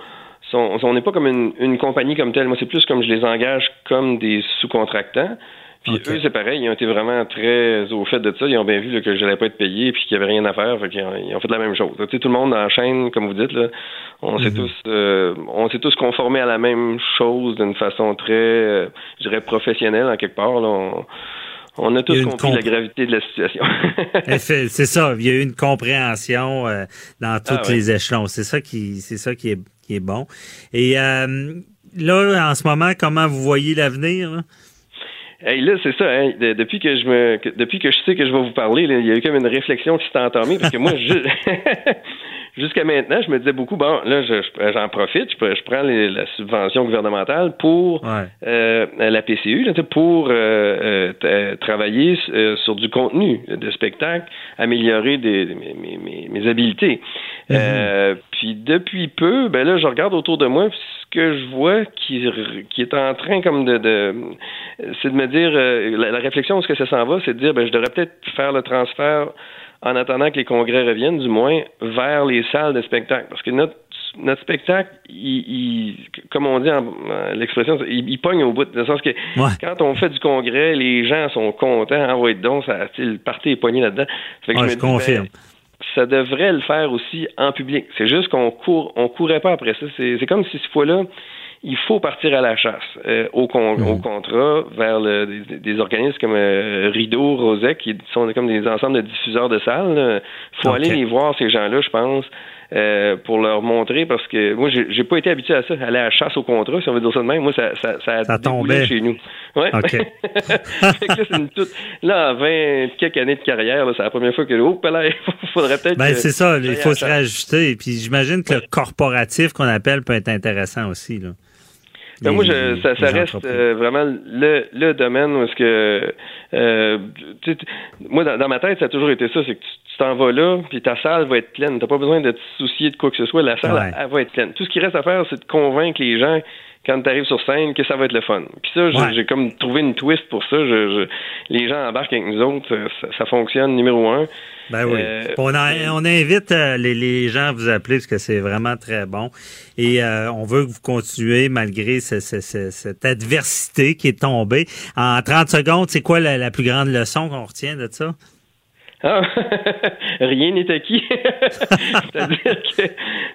sont, on n'est pas comme une, une, compagnie comme telle. Moi, c'est plus comme je les engage comme des sous-contractants. Puis eux, c'est pareil, ils ont été vraiment très au fait de ça. Ils ont bien vu là, que je n'allais pas être payé puis qu'il n'y avait rien à faire. Fait ils, ont, ils, ont, fait la même chose. Tu sais, tout le monde en chaîne, comme vous dites, là, on s'est mhm. tous euh, on s'est tous conformés à la même chose d'une façon très, euh, je dirais, professionnelle en quelque part. Là. On, a tous compris la gravité de la situation. c'est ça. Il y a eu une compréhension euh, dans ah tous les échelons. C'est ça qui, c'est ça qui est, qui est bon. Et là, en ce moment, comment vous voyez l'avenir? Hey, là, c'est ça. Hein, depuis que je me, depuis que je sais que je vais vous parler, il y a eu comme une réflexion qui s'est entamée parce que moi, jusqu'à maintenant, je me disais beaucoup, bon, là, j'en profite, je, prends la subvention gouvernementale pour euh, la PCU, pour euh, euh, travailler sur du contenu de spectacle, améliorer des, mes, mes, mes, habiletés. Mm-hmm. Puis depuis peu, ben là, je regarde autour de moi, que je vois qui, qui est en train comme de, de c'est de me dire euh, la, réflexion où ce que ça s'en va, c'est de dire ben je devrais peut-être faire le transfert en attendant que les congrès reviennent, du moins vers les salles de spectacle, parce que notre notre spectacle, il, comme on dit en, l'expression, il, pogne au bout. Dans le sens que quand on fait du congrès, les gens sont contents. Ah ouais, donc, ça, le parti est pogné là-dedans. je, je confirme. Ben, ça devrait le faire aussi en public. C'est juste qu'on court, on courait pas après ça. C'est comme si cette fois-là, il faut partir à la chasse euh, au, mhm. au, contrat vers le, des, organismes comme euh, Rideau, Rosec, qui sont comme des ensembles de diffuseurs de salles. Il faut aller les voir, ces gens-là, je pense. Euh, pour leur montrer parce que moi j'ai pas été habitué à ça, aller à la chasse au contrat, si on veut dire ça de même. Moi, ça, ça, ça a ça tombait chez nous. Ouais. OK. là, en 20 quelques années de carrière, c'est la première fois que oh, là, il faudrait peut-être. Ben, c'est ça, il faut se réajuster. Puis j'imagine que le corporatif qu'on appelle peut être intéressant aussi. Là. Ben, moi, je, ça, ça reste euh, vraiment le, le domaine où est-ce que euh, tu, moi dans, ma tête ça a toujours été ça, c'est que tu t'en vas là, puis ta salle va être pleine. T'as pas besoin de te soucier de quoi que ce soit. La salle, elle, va être pleine. Tout ce qui reste à faire, c'est de convaincre les gens quand tu arrives sur scène que ça va être le fun. Puis ça, j'ai comme trouvé une twist pour ça. Je, les gens embarquent avec nous autres, ça, fonctionne numéro un. Ben oui. Euh, on, on, invite euh, les, les, gens à vous appeler parce que c'est vraiment très bon. Et euh, on veut que vous continuez malgré cette adversité qui est tombée. En 30 secondes, c'est quoi la, la plus grande leçon qu'on retient de ça? Ah, rien n'est acquis. C'est-à-dire que,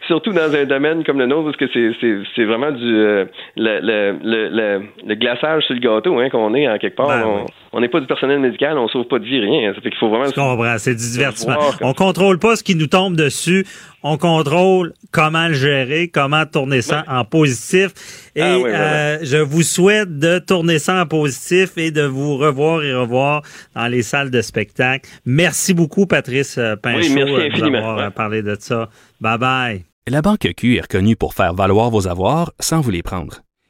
surtout dans un domaine comme le nôtre, parce que c'est vraiment du euh, le, le, le, le, glaçage sur le gâteau hein, qu'on est en quelque part. Ben on n'est pas du personnel médical, on sauve pas de vie, rien. Ça fait qu'il faut vraiment. Je comprends, c'est du divertissement. On contrôle pas ce qui nous tombe dessus. On contrôle comment le gérer, comment tourner ça en positif. Et ah euh, je vous souhaite de tourner ça en positif et de vous revoir et revoir dans les salles de spectacle. Merci beaucoup, Patrice euh, Pinchot, oui, d'avoir euh, parlé de ça. Bye bye. La Banque Q est reconnue pour faire valoir vos avoirs sans vous les prendre.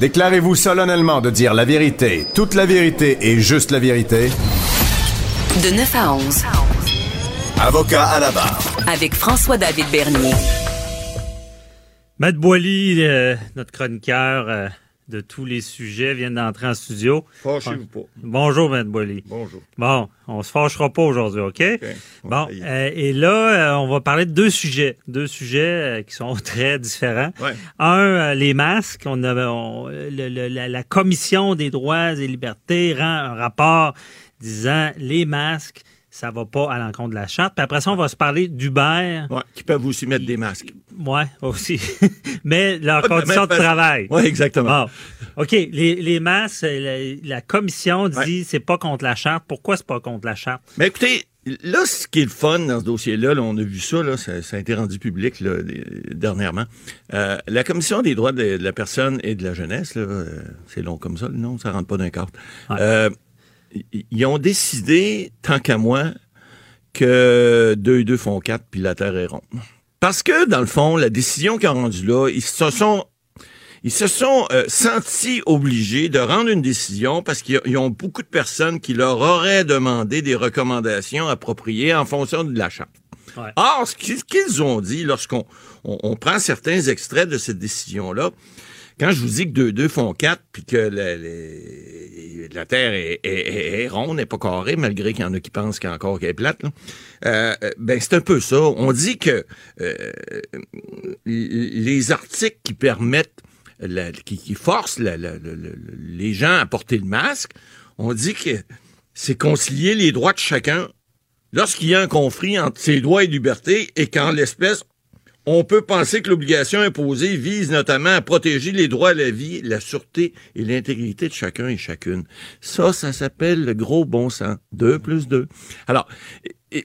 Déclarez-vous solennellement de dire la vérité, toute la vérité et juste la vérité. De 9 à 11. Avocat à la barre. Avec François-David Bernier. Matt Boily, euh, notre chroniqueur, euh, de tous les sujets viennent d'entrer en studio. Fâchez-vous pas. Bonjour, M. Boily. Bonjour. Bon, on se fâchera pas aujourd'hui, OK? Bon, euh, et là, euh, on va parler de deux sujets. Deux sujets euh, qui sont très différents. Un, les masques. On avait, la, la Commission des droits et libertés rend un rapport disant les masques ça va pas à l'encontre de la charte. Puis après ça, on va se parler d'Uber. Ouais, qui peuvent aussi mettre des masques. Oui, aussi. Mais leurs conditions de travail. Oui, exactement. OK, les, les masques, la, commission dit c'est pas contre la charte. Pourquoi c'est pas contre la charte? Mais écoutez, là, ce qui est le fun dans ce dossier-là, on a vu ça, là, ça, a été rendu public dernièrement. Euh, la Commission des droits de, la personne et de la jeunesse, euh, c'est long comme ça, non, ça rentre pas d'un cadre. Euh, ils ont décidé, tant qu'à moi, que deux et deux font quatre, puis la Terre est ronde. Parce que, dans le fond, la décision qu'ils ont rendue là, ils se sont ils se sont euh, sentis obligés de rendre une décision parce qu'ils ont beaucoup de personnes qui leur auraient demandé des recommandations appropriées en fonction de l'achat. Or, ce qu'ils ont dit lorsqu'on on prend certains extraits de cette décision-là, quand je vous dis que deux, deux font quatre, puis que la, Terre est, ronde, n'est pas carrée, malgré qu'il y en a qui pensent qu'encore qu'elle est plate, euh, ben c'est un peu ça. On dit que euh, les articles qui permettent, qui, forcent les gens à porter le masque, on dit que c'est concilier les droits de chacun lorsqu'il y a un conflit entre ses droits et libertés et qu'en l'espèce, on peut penser que l'obligation imposée vise notamment à protéger les droits à la vie, la sûreté et l'intégrité de chacun et chacune. Ça, ça s'appelle le gros bon sens. Deux plus deux. Alors,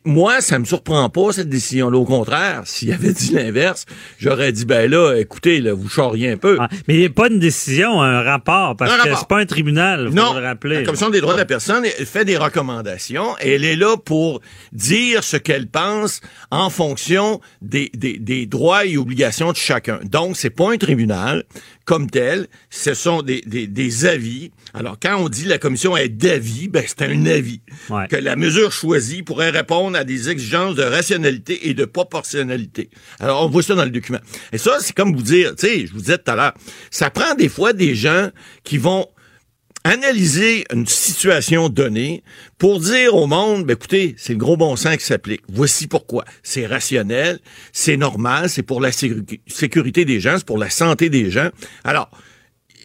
moi, ça me surprend pas, cette décision-là. Au contraire, s'il avait dit l'inverse, j'aurais dit, ben là, écoutez, là, vous charriez un peu. mais il n'y a pas une décision, un rapport, parce que c'est pas un tribunal, faut non, le rappeler. La Commission des droits de la personne fait des recommandations et elle est là pour dire ce qu'elle pense en fonction des, des, des droits et obligations de chacun. Donc, c'est pas un tribunal comme tels. Ce sont des, des, des avis. Alors, quand on dit la commission est d'avis, ben, c'est un avis. Que la mesure choisie pourrait répondre à des exigences de rationalité et de proportionnalité. Alors, on voit ça dans le document. Et ça, c'est comme vous dire, tu sais, je vous disais tout à l'heure, ça prend des fois des gens qui vont analyser une situation donnée pour dire au monde, ben écoutez, c'est le gros bon sens qui s'applique. Voici pourquoi. C'est rationnel, c'est normal, c'est pour la sécurité des gens, c'est pour la santé des gens. Alors,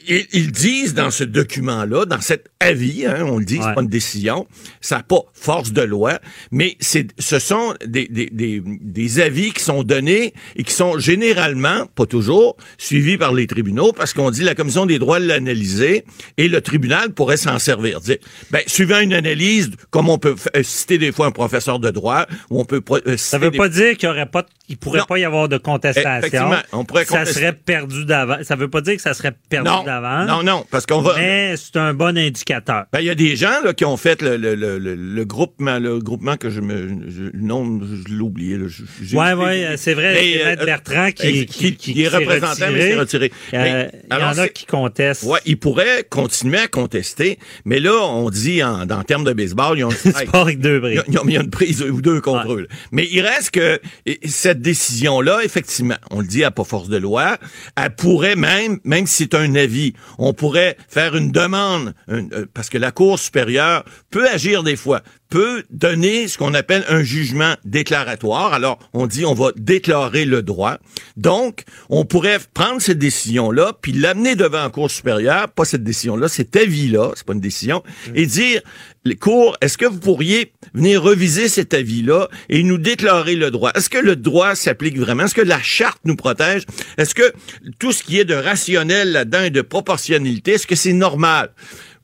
ils, disent dans ce document-là, dans cet avis, hein, on le dit, c'est pas une décision, ça n'a pas force de loi, mais c'est, ce sont des, des, des, des, avis qui sont donnés et qui sont généralement, pas toujours, suivis par les tribunaux parce qu'on dit la commission des droits l'analyser et le tribunal pourrait s'en servir. Dire, ben, suivant une analyse, comme on peut euh, citer des fois un professeur de droit, ou on peut euh, Ça veut pas dire qu'il y aurait pas, il pourrait pas y avoir de contestation. On pourrait ça serait perdu d'avance. Ça veut pas dire que ça serait perdu d'avance. Non, non, parce qu'on va. Mais c'est un bon indicateur. Ben, il y a des gens là, qui ont fait le, le, le, le, groupement, le groupement que je me. Je, non, je l'ai oublié. Là, ouais, ouais, c'est vrai. C'est euh, Bertrand qui, qui, qui, est représentant, mais s'est retiré. Euh, il y en a qui contestent. Ouais, ils pourraient continuer à contester, mais là, on dit en, dans termes de baseball, ils ont. Sport avec deux. Ils ont mis une prise ou deux contre eux. Mais il reste que cette décision-là, effectivement, on le dit à pas force de loi, elle pourrait même, même si c'est un avis, on pourrait faire une demande, euh, parce que la Cour supérieure peut agir des fois, peut donner ce qu'on appelle un jugement déclaratoire. Alors, on dit on va déclarer le droit. Donc, on pourrait prendre cette décision-là, puis l'amener devant la Cour supérieure, pas cette décision-là, cet avis-là, c'est pas une décision, et dire, les cours, est-ce que vous pourriez venir reviser cet avis-là et nous déclarer le droit? Est-ce que le droit s'applique vraiment? Est-ce que la charte nous protège? Est-ce que tout ce qui est de rationnel là-dedans et de proportionnalité, est-ce que c'est normal?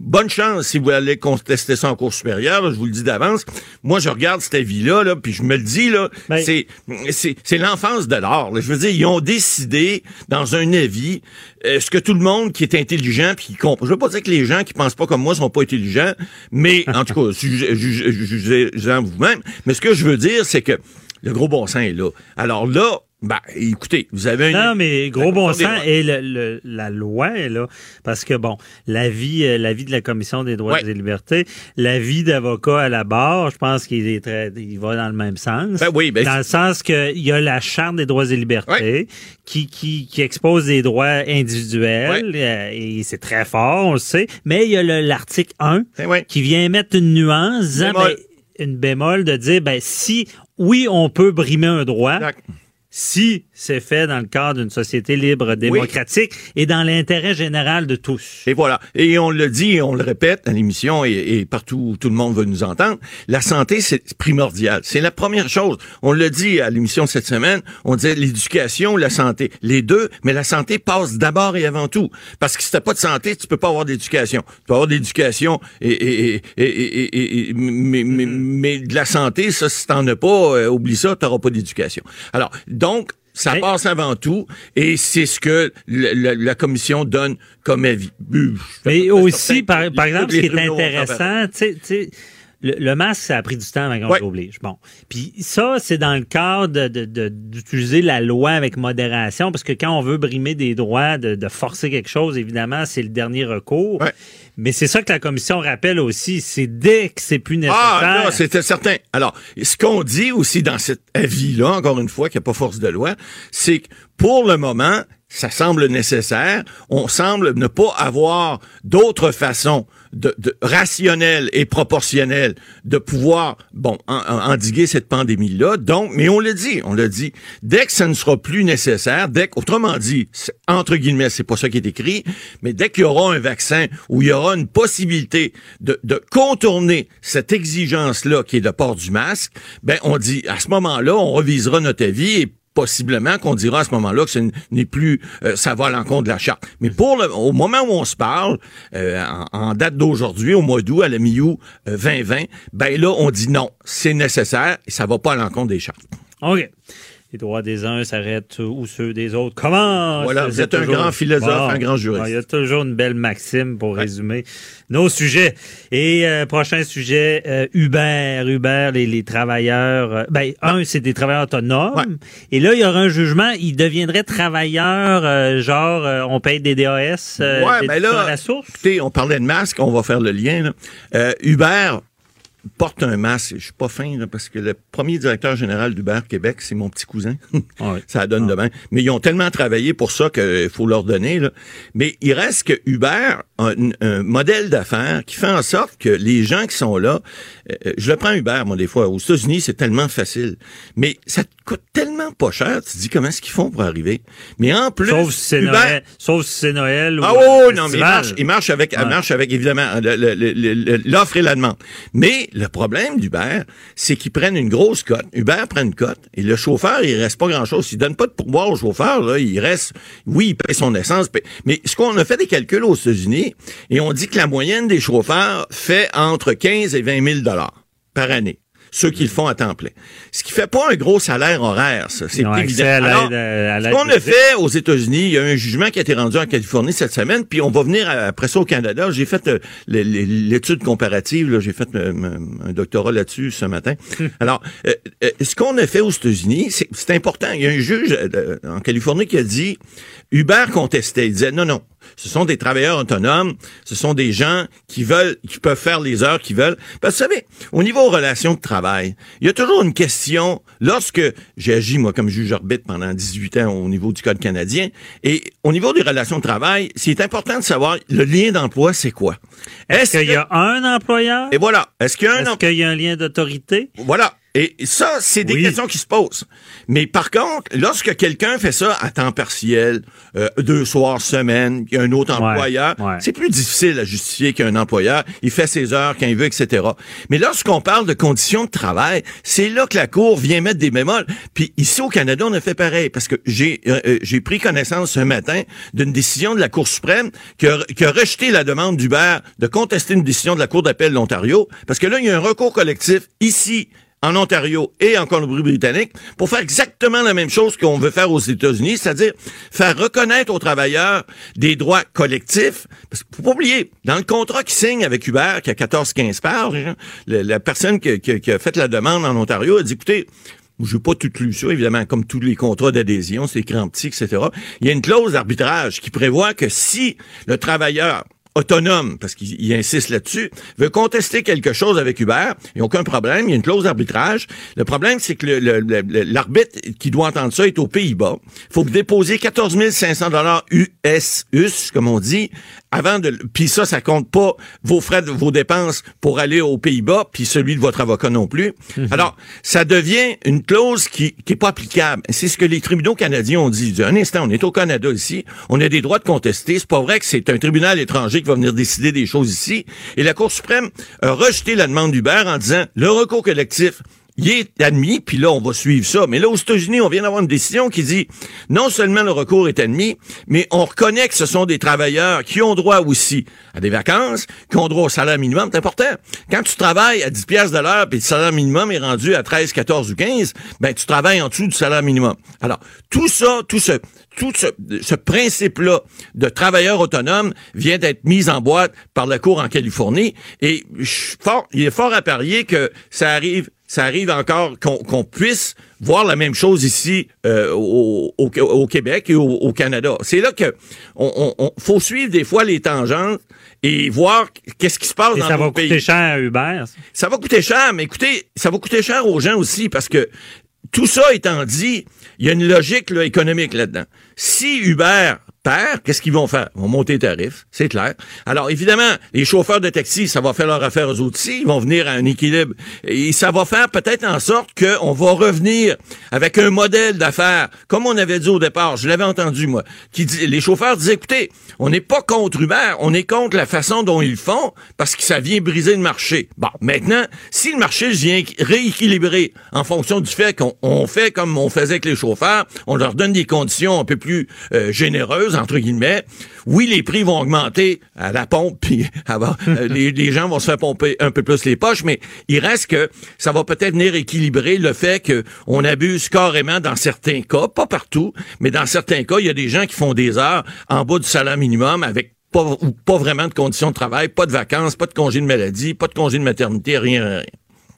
Bonne chance si vous allez contester ça en cours supérieur, je vous le dis d'avance. Moi, je regarde cet avis-là, là, puis je me le dis, là, ben- c'est, c'est, l'enfance de l'art. Je veux dire, ils ont décidé, dans un avis, est-ce que tout le monde qui est intelligent puis qui comprend... Je veux pas dire que les gens qui pensent pas comme moi sont pas intelligents, mais, en tout cas, jugez-en vous-même. Mais ce que je veux dire, c'est que le gros bon sens est là. Alors là, ben, écoutez, vous avez un... Non, mais gros bon sens, et le, la loi là. Parce que, bon, l'avis euh, vie de la Commission des droits et des libertés, l'avis d'avocat à la barre, je pense qu'il est très, il va dans le même sens. Ben oui, ben dans le sens qu'il y a la Charte des droits et libertés qui, qui, qui expose des droits individuels, euh, et c'est très fort, on le sait, mais il y a l'article 1 ben qui vient mettre une nuance, ben, une bémol de dire, ben, si, oui, on peut brimer un droit, si c'est fait dans le cadre d'une société libre démocratique et dans l'intérêt général de tous. Et voilà. Et on le dit et on le répète à l'émission et, partout où tout le monde veut nous entendre, la santé, c'est primordial. C'est la première chose. On le dit à l'émission cette semaine, on disait l'éducation, la santé. Les deux, mais la santé passe d'abord et avant tout. Parce que si t'as pas de santé, tu peux pas avoir d'éducation. Tu peux avoir d'éducation et, et, mais, mais, mais, de la santé, ça, si t'en as pas, euh, oublie ça, t'auras pas d'éducation. Alors, donc, ça passe avant tout, et c'est ce que la, commission donne comme avis. Mais aussi, par, par exemple, ce qui est intéressant, tu sais, le, masque, ça a pris du temps avant qu'on l'oblige. Bon. Puis ça, c'est dans le cadre d'utiliser de, la loi avec modération, parce que quand on veut brimer des droits, de, forcer quelque chose, évidemment, c'est le dernier recours. Mais c'est ça que la commission rappelle aussi, c'est dès que c'est plus nécessaire. Ah non, c'était certain. Alors, ce qu'on dit aussi dans cet avis-là, encore une fois, qu'il n'y a pas force de loi, c'est que pour le moment, ça semble nécessaire. On semble ne pas avoir d'autre façon de, de rationnelle et proportionnelle de pouvoir, bon, endiguer cette pandémie-là. Donc, mais on le dit, on le dit, dès que ça ne sera plus nécessaire, dès autrement dit, entre guillemets, c'est pas ça qui est écrit, mais dès qu'il y aura un vaccin où il y aura une possibilité de, de contourner cette exigence-là qui est le port du masque, ben, on dit, à ce moment-là, on revisera notre avis et possiblement qu'on dira à ce moment-là que ce n'est plus euh, ça va à l'encontre de la charte. Mais pour le, au moment où on se parle, euh, en, date d'aujourd'hui, au mois d'août, à la mi-août 2020, euh, ben là, on dit non, c'est nécessaire et ça va pas à l'encontre des chartes. OK. Les droits des uns s'arrêtent où ceux des autres. Comment? Voilà, vous êtes un grand philosophe, un grand juriste. Il y a toujours une belle maxime pour résumer nos sujets. Et euh, prochain sujet, euh, Uber. Uber, les, les travailleurs. euh, ben, un, c'est des travailleurs autonomes. Et là, il y aura un jugement. Ils deviendraient travailleurs, euh, genre, euh, on paye des DAS euh, Ouais, des ben là, à la source? écoutez, on parlait de masque, on va faire le lien. là. Euh, Uber porte un masque. Je suis pas fin là, parce que le premier directeur général d'Uber Québec, c'est mon petit cousin. ça donne demain. Mais ils ont tellement travaillé pour ça qu'il faut leur donner. Là. Mais il reste que Uber un, un modèle d'affaires qui fait en sorte que les gens qui sont là, euh, je le prends Uber, moi, des fois. Aux États-Unis, c'est tellement facile. Mais ça te coûte tellement pas cher. Tu te dis comment est-ce qu'ils font pour arriver. Mais en plus, Sauf si c'est Uber- Noël. Sauf si c'est Noël. ou ah oh, non, mais il marche, il marche avec, Ouais. marche avec évidemment l'offre et la demande. Mais le problème d'Uber, c'est qu'ils prennent une grosse cote. Uber prend une cote et le chauffeur, il reste pas grand-chose. Il donne pas de pourboire au chauffeur, là, il reste, oui, il paye son essence. Mais ce qu'on a fait des calculs aux États-Unis et on dit que la moyenne des chauffeurs fait entre 15 et 20 000 dollars par année. Ceux qui le font à temps plein. Ce qui fait pas un gros salaire horaire, ça. C'est évident. Alors, à ce qu'on a fait aux États-Unis, il y a un jugement qui a été rendu en Californie cette semaine, puis on va venir après ça au Canada. J'ai fait euh, l'étude comparative, j'ai fait euh, un doctorat là-dessus ce matin. Alors, euh, ce qu'on a fait aux États-Unis, c'est important. Il y a un juge en Californie qui a dit, Uber contestait. Il disait, non, non, ce sont des travailleurs autonomes, ce sont des gens qui veulent, qui peuvent faire les heures qu'ils veulent. Parce que vous savez, au niveau relations de travail, il y a toujours une question, lorsque j'ai agi, moi, comme juge arbitre pendant 18 ans au niveau du Code canadien, et au niveau des relations de travail, c'est important de savoir le lien d'emploi, c'est quoi? Est-ce qu'il y a un employeur? Et voilà. Est-ce qu'il y a un Est-ce qu'il y a un lien d'autorité? Voilà. Et ça, c'est des questions qui se posent. Mais par contre, lorsque quelqu'un fait ça à temps partiel, euh, deux soirs semaine, il y a un autre employeur, ouais. c'est plus difficile à justifier qu'un employeur. Il fait ses heures quand il veut, etc. Mais lorsqu'on parle de conditions de travail, c'est là que la Cour vient mettre des bémols. Puis ici au Canada, on a fait pareil parce que j'ai euh, euh, j'ai pris connaissance ce matin d'une décision de la Cour suprême qui a, qui a rejeté la demande d'Uber de contester une décision de la Cour d'appel de l'Ontario parce que là, il y a un recours collectif ici en Ontario et en Colombie-Britannique pour faire exactement la même chose qu'on veut faire aux États-Unis, c'est-à-dire faire reconnaître aux travailleurs des droits collectifs. Parce qu'il faut pas oublier, dans le contrat qui signe avec Uber, qui a 14-15 pages, hein, la personne qui, a fait la demande en Ontario a dit, écoutez, je n'ai pas tout lu ça, évidemment, comme tous les contrats d'adhésion, c'est écrit petit, etc. Il y a une clause d'arbitrage qui prévoit que si le travailleur autonome, parce qu'il il insiste là-dessus, veut contester quelque chose avec Uber, il n'y a aucun problème, il y a une clause d'arbitrage. Le problème, c'est que le- le- le- l'arbitre qui doit entendre ça est aux Pays-Bas. Il faut déposer 14 500 dollars US, US, comme on dit, avant de... Puis ça, ça compte pas vos frais, de- vos dépenses pour aller aux Pays-Bas, puis celui de votre avocat non plus. Alors, ça devient une clause qui qui est pas applicable. C'est ce que les tribunaux canadiens ont dit. Un instant, on est au Canada ici, on a des droits de contester. C'est pas vrai que c'est un tribunal étranger va venir décider des choses ici. Et la Cour suprême a rejeté la demande d'Uber en disant, le recours collectif il est admis, puis là, on va suivre ça. Mais là, aux États-Unis, on vient d'avoir une décision qui dit non seulement le recours est admis, mais on reconnaît que ce sont des travailleurs qui ont droit aussi à des vacances, qui ont droit au salaire minimum. C'est important. Quand tu travailles à 10 pièces de l'heure, puis le salaire minimum est rendu à 13, 14 ou 15, ben tu travailles en dessous du salaire minimum. Alors, tout ça, tout ce tout ce, ce principe-là de travailleur autonome vient d'être mis en boîte par la Cour en Californie. Et je suis fort, il est fort à parier que ça arrive ça arrive encore qu'on puisse voir la même chose ici euh, au, au- au Québec et au, au Canada. C'est là que on, on- on- faut suivre des fois les tangentes et voir qu'est-ce qui se passe Et dans ça va nos pays. coûter cher à Uber. ça. Ça va coûter cher, mais écoutez, ça va coûter cher aux gens aussi parce que tout ça étant dit, il y a une logique là, économique là-dedans. Si Uber perd, qu'est-ce qu'ils vont faire? Ils vont monter les tarifs, c'est clair. Alors, évidemment, les chauffeurs de taxi, ça va faire leur affaire aux aussi. Ils vont venir à un équilibre. Et ça va faire peut-être en sorte qu'on va revenir avec un modèle d'affaires, comme on avait dit au départ, je l'avais entendu, moi, qui dit, les chauffeurs disaient, écoutez, on n'est pas contre Uber, on est contre la façon dont ils le font, parce que ça vient briser le marché. Bon, maintenant, si le marché vient rééquilibrer en fonction du fait qu'on on fait comme on faisait avec les chauffeurs, on leur donne des conditions un peu plus euh, généreuses, entre guillemets. Oui, les prix vont augmenter à la pompe, puis euh, les, les gens vont se faire pomper un peu plus les poches, mais il reste que ça va peut-être venir équilibrer le fait qu'on abuse carrément dans certains cas, pas partout, mais dans certains cas, il y a des gens qui font des heures en bas du salaire minimum avec pas, ou pas vraiment de conditions de travail, pas de vacances, pas de congé de maladie, pas de congé de maternité, rien, rien.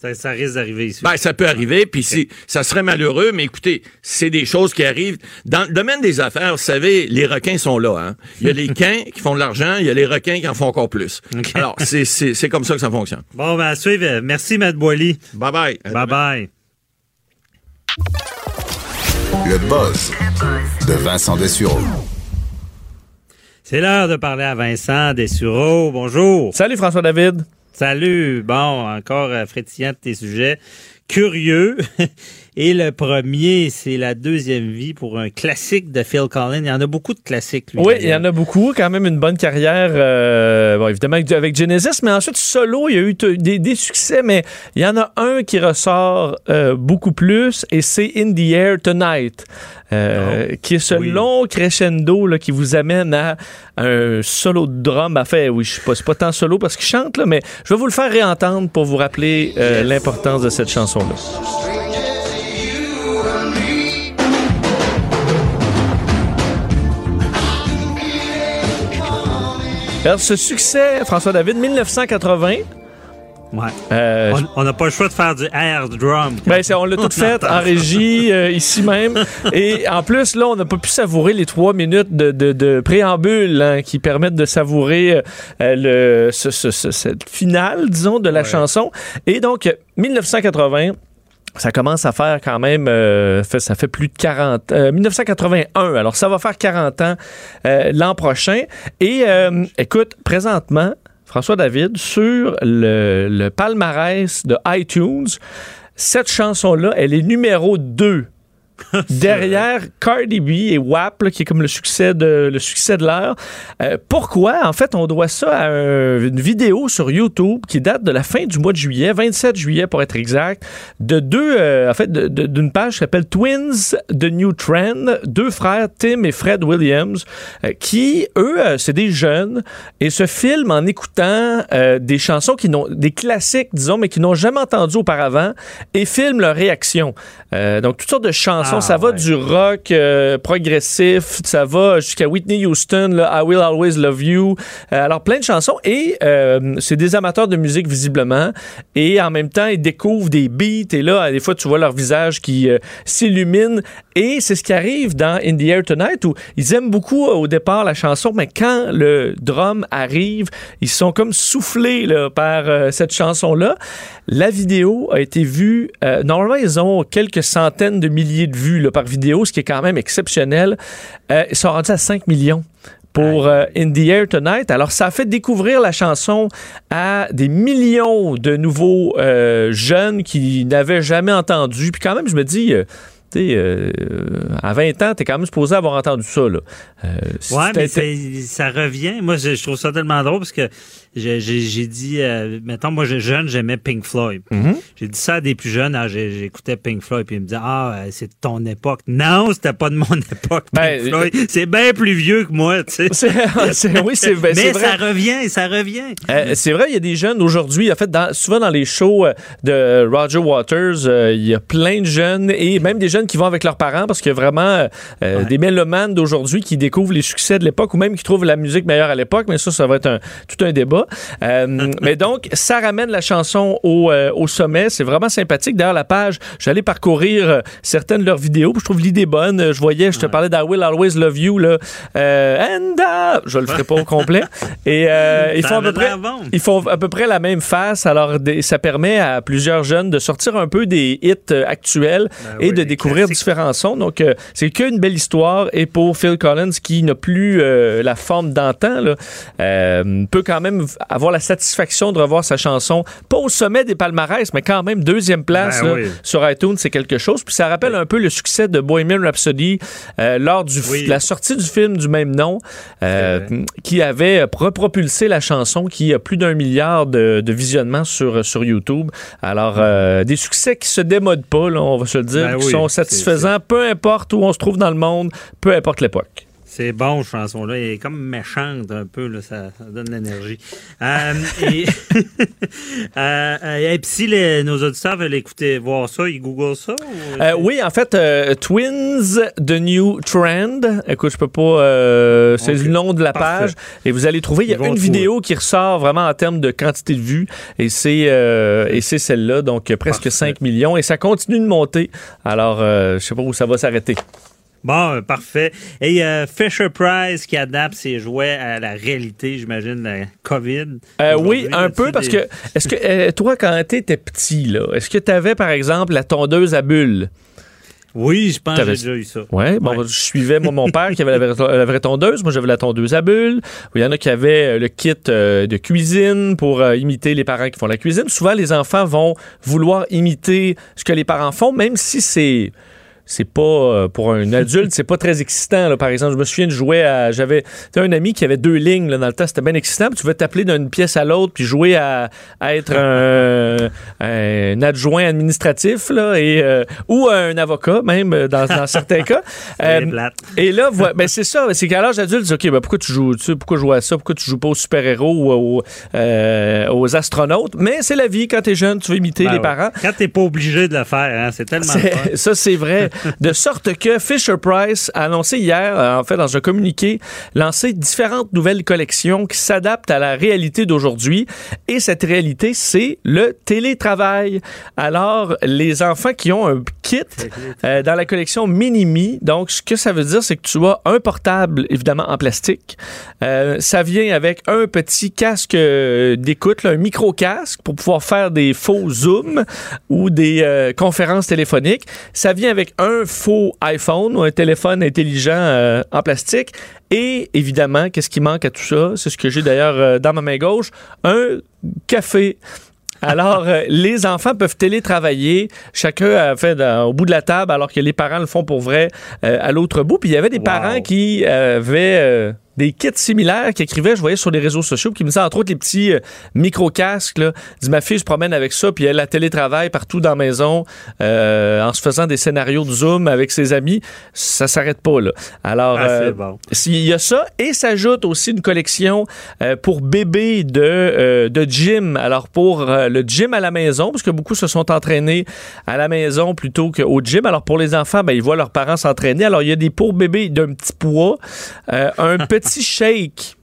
Ça, ça risque d'arriver ici. Ben, ça peut arriver, puis si, ça serait malheureux, mais écoutez, c'est des choses qui arrivent. Dans le domaine des affaires, vous savez, les requins sont là. Hein? Il y a les quins qui font de l'argent, il y a les requins qui en font encore plus. Alors, c'est- c'est c'est comme ça que ça fonctionne. Bon, ben, à suivre. Merci, Matt Boily. Bye-bye. Bye-bye. Le buzz de Vincent Dessureau. C'est l'heure de parler à Vincent Dessureau. Bonjour. Salut, François David. Salut. Bon, encore euh, frétillant de tes sujets. Curieux. Et le premier, c'est la deuxième vie pour un classique de Phil Collins. Il y en a beaucoup de classiques, lui. Oui, il y en a beaucoup. Quand même une bonne carrière, euh, bon, évidemment avec, Genesis, mais ensuite solo, il y a eu des, des succès, mais il y en a un qui ressort euh, beaucoup plus, et c'est In the Air Tonight, euh, qui est ce long crescendo là, qui vous amène à un solo de drum. En fait, oui, je sais pas, tant solo parce qu'il chante, là, mais je vais vous le faire réentendre pour vous rappeler euh, l'importance de cette chanson-là. Alors, ce succès, François David, 1980. Ouais. Euh, On- n'a pas le choix de faire du air drum. Ben, on l'a tout fait en régie, euh, ici même. Et en plus, là, on n'a pas pu savourer les trois minutes de, de- de préambule hein, qui permettent de savourer euh, le, ce, ce- ce- cette finale, disons, de la chanson. Et donc, 1980. Ça commence à faire quand même, euh, ça fait plus de 40, euh, 1981. Alors ça va faire 40 ans euh, l'an prochain. Et euh, écoute, présentement, François David, sur le, le palmarès de iTunes, cette chanson-là, elle est numéro 2. Derrière Cardi B et WAP, là, qui est comme le succès de, le succès de l'heure. Euh, pourquoi? En fait, on doit ça à un- une vidéo sur YouTube qui date de la fin du mois de juillet, 27 juillet pour être exact, de deux, euh, en fait, d'une page qui s'appelle Twins The New Trend, deux frères, Tim et Fred Williams, euh, qui, eux, euh, c'est des jeunes et se filment en écoutant euh, des chansons qui n'ont, des classiques, disons, mais qui n'ont jamais entendu auparavant et filment leur réaction. Euh, donc, toutes sortes de chansons. Ah, ça va du rock euh, progressif, ça va jusqu'à Whitney Houston, là, I Will Always Love You. Euh, alors, plein de chansons. Et euh, c'est des amateurs de musique, visiblement. Et en même temps, ils découvrent des beats. Et là, des fois, tu vois leur visage qui s'illumine. Et c'est ce qui arrive dans In the Air Tonight, où ils aiment beaucoup au départ la chanson, mais quand le drum arrive, ils sont comme soufflés là, par cette chanson-là. La vidéo a été vue. normalement, ils ont quelques centaines de milliers de vues là, par vidéo, ce qui est quand même exceptionnel. Euh, ils sont rendus à 5 millions pour euh, In the Air Tonight. Alors, ça a fait découvrir la chanson à des millions de nouveaux euh, jeunes qui n'avaient jamais entendu. Puis quand même, je me dis... euh, tu sais, à 20 ans, t'es quand même supposé avoir entendu ça. Là. Si Ouais, mais ça revient. Moi, je, je trouve ça tellement drôle parce que j'ai dit, euh, mettons, moi, jeune, j'aimais Pink Floyd. Mhm. J'ai dit ça à des plus jeunes, ah, j'écoutais Pink Floyd, puis ils me disaient, ah, euh, c'est de ton époque. Non, c'était pas de mon époque, Pink Ben, Floyd. C'est bien plus vieux que moi, tu sais. c'est- oui, c'est- ben, Mais vrai. ça revient, ça revient. Euh, c'est vrai, il y a des jeunes aujourd'hui, en fait, dans- souvent dans les shows euh, de Roger Waters, euh, il y a plein de jeunes et même des jeunes qui vont avec leurs parents parce qu'il y a vraiment euh, euh, des mélomanes d'aujourd'hui qui découvrent les succès de l'époque ou même qui trouvent la musique meilleure à l'époque, mais ça, ça va être un- tout un débat. Euh, mais donc, ça ramène la chanson au, euh, au sommet. C'est vraiment sympathique. D'ailleurs, la page, j'allais parcourir euh, certaines de leurs vidéos. Je trouve l'idée bonne. Je voyais, je te parlais d'I Will Always Love You, là. And uh, je le ferai pas au complet. Et ils font à peu près, bon. ils font à peu près la même face. Alors, des- ça permet à plusieurs jeunes de sortir un peu des hits actuels Ben et de découvrir différents sons. Donc, c'est qu'une belle histoire. Et pour Phil Collins, qui n'a plus la forme d'antan, euh, peut quand même avoir la satisfaction de revoir sa chanson, pas au sommet des palmarès, mais quand même deuxième place Ben là, oui. sur iTunes, c'est quelque chose. Puis ça rappelle un peu le succès de Bohemian Rhapsody euh, lors du Oui. la sortie du film du même nom, euh, qui avait repropulsé la chanson, qui a plus d'un milliard de, de visionnements sur, sur YouTube. Alors, euh, des succès qui se démodent pas, là, on va se le dire, Ben qui sont satisfaisants, peu importe où on se trouve dans le monde, peu importe l'époque. C'est bon, cette chanson-là. Elle est comme méchante un peu, là, ça, ça donne de l'énergie. Euh, et, euh, euh, et puis si les- nos auditeurs veulent écouter, voir ça, ils googlent ça? ou- Euh, oui, en fait, euh, Twins, The New Trend. Écoute, je peux pas. euh, c'est le nom de la Parfait. page. Et vous allez trouver, il y a une vidéo qui ressort vraiment en termes de quantité de vues. Et c'est euh, et c'est celle-là, donc euh, presque 5 millions. Et ça continue de monter. Alors, euh, je sais pas où ça va s'arrêter. Bon, euh, parfait. Et euh, Fisher Price qui adapte ses jouets à la réalité, j'imagine, la COVID. Euh, oui, un peu, parce des- que, est-ce que, euh, toi, quand tu étais petit, là, est-ce que tu avais, par exemple, la tondeuse à bulles? Oui, je pense que j'ai déjà eu ça. Ouais, bon, je suivais moi, mon père qui avait la vraie, la vraie tondeuse. Moi, j'avais la tondeuse à bulles. Il y en a qui avaient le kit euh, de cuisine pour euh, imiter les parents qui font la cuisine. Souvent, les enfants vont vouloir imiter ce que les parents font, même si c'est c'est pas euh, pour un adulte, c'est pas très excitant. Là. Par exemple, je me souviens de jouer à. J'avais un ami qui avait deux lignes là, dans le temps, c'était bien excitant. Puis tu veux t'appeler d'une pièce à l'autre, puis jouer à, à être un, un adjoint administratif là, et, euh, ou un avocat, même euh, dans, dans certains cas. Euh, et là, voilà, ben c'est ça, c'est qu'à l'âge adulte, tu dis, OK, ben pourquoi tu joues, tu sais, pourquoi jouer à ça, pourquoi tu joues pas aux super-héros ou aux, aux astronautes? Mais c'est la vie, quand t'es jeune, tu veux imiter Ben les ouais. parents. Quand t'es pas obligé de le faire, hein, c'est tellement. Ça, c'est vrai. De sorte que Fisher Price a annoncé hier, euh, en fait, dans un communiqué, lancé différentes nouvelles collections qui s'adaptent à la réalité d'aujourd'hui. Et cette réalité, c'est le télétravail. Alors, les enfants qui ont un kit euh, dans la collection Minimi, donc ce que ça veut dire, c'est que tu as un portable, évidemment, en plastique. Euh, ça vient avec un petit casque d'écoute, un micro-casque pour pouvoir faire des faux zooms ou des euh, conférences téléphoniques. Ça vient avec un faux iPhone ou un téléphone intelligent euh, en plastique. Et évidemment, qu'est-ce qui manque à tout ça? C'est ce que j'ai d'ailleurs euh, dans ma main gauche. Un café. Alors, euh, les enfants peuvent télétravailler, chacun a fait dans- au bout de la table, alors que les parents le font pour vrai à l'autre bout. Puis il y avait des parents qui avaient des kits similaires qui écrivaient, je voyais sur les réseaux sociaux, qui me disaient entre autres les petits euh, micro-casques. Là. Ma fille se promène avec ça, puis elle a télétravail partout dans la maison euh, en se faisant des scénarios de Zoom avec ses amis. Ça s'arrête pas, là. Alors, Ah, euh, bon. s'il y a ça, et s'ajoute aussi une collection euh, pour bébés de, euh, de gym. Alors, pour le gym à la maison, parce que beaucoup se sont entraînés à la maison plutôt qu'au gym. Alors, pour les enfants, ben, ils voient leurs parents s'entraîner. Alors, il y a des pour bébés d'un petit poids, euh, un petit shake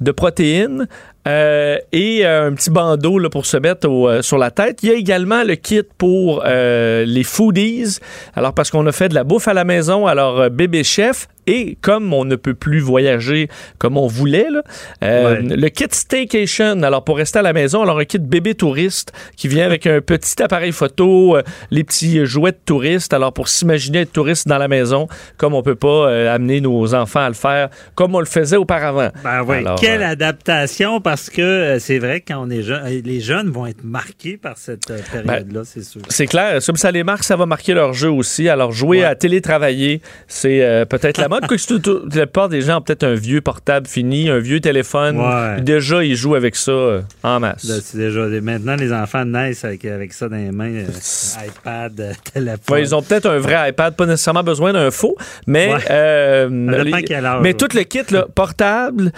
de protéines euh, et euh, un petit bandeau pour se mettre euh, sur la tête. Il y a également le kit pour les foodies. Alors, parce qu'on a fait de la bouffe à la maison, alors bébé chef. Et comme on ne peut plus voyager comme on voulait, là, euh, le kit staycation, alors pour rester à la maison, alors un kit bébé touriste qui vient avec un petit appareil photo, euh, les petits jouets de touristes, alors pour s'imaginer être touriste dans la maison, comme on peut pas euh, amener nos enfants à le faire, comme on le faisait auparavant. Ben oui, Alors, quelle adaptation parce que c'est vrai que quand on est jeune, les jeunes vont être marqués par cette euh, période-là, c'est sûr. C'est clair. Comme ça les marque, ça va marquer leur jeu aussi. Alors, jouer à télétravailler, c'est peut-être la mode. Quoique tout- la plupart des gens ont peut-être un vieux portable fini, un vieux téléphone. Ouais. Déjà, ils jouent avec ça euh, en masse. Là, déjà maintenant les enfants naissent avec, avec ça dans les mains, euh, iPad, euh, téléphone. Ouais, ils ont peut-être un vrai iPad, pas nécessairement besoin d'un faux, mais Ouais. euh, les- âge, mais tout le kit là, portable,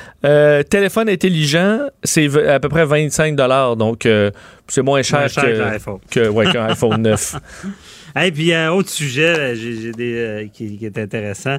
téléphone intelligent, c'est à peu près 25 dollars, donc c'est moins cher, Moins cher que, que l'iPhone. que- ouais, qu'un iPhone 9. Et puis, euh, autre sujet là, des, euh, qui, qui est intéressant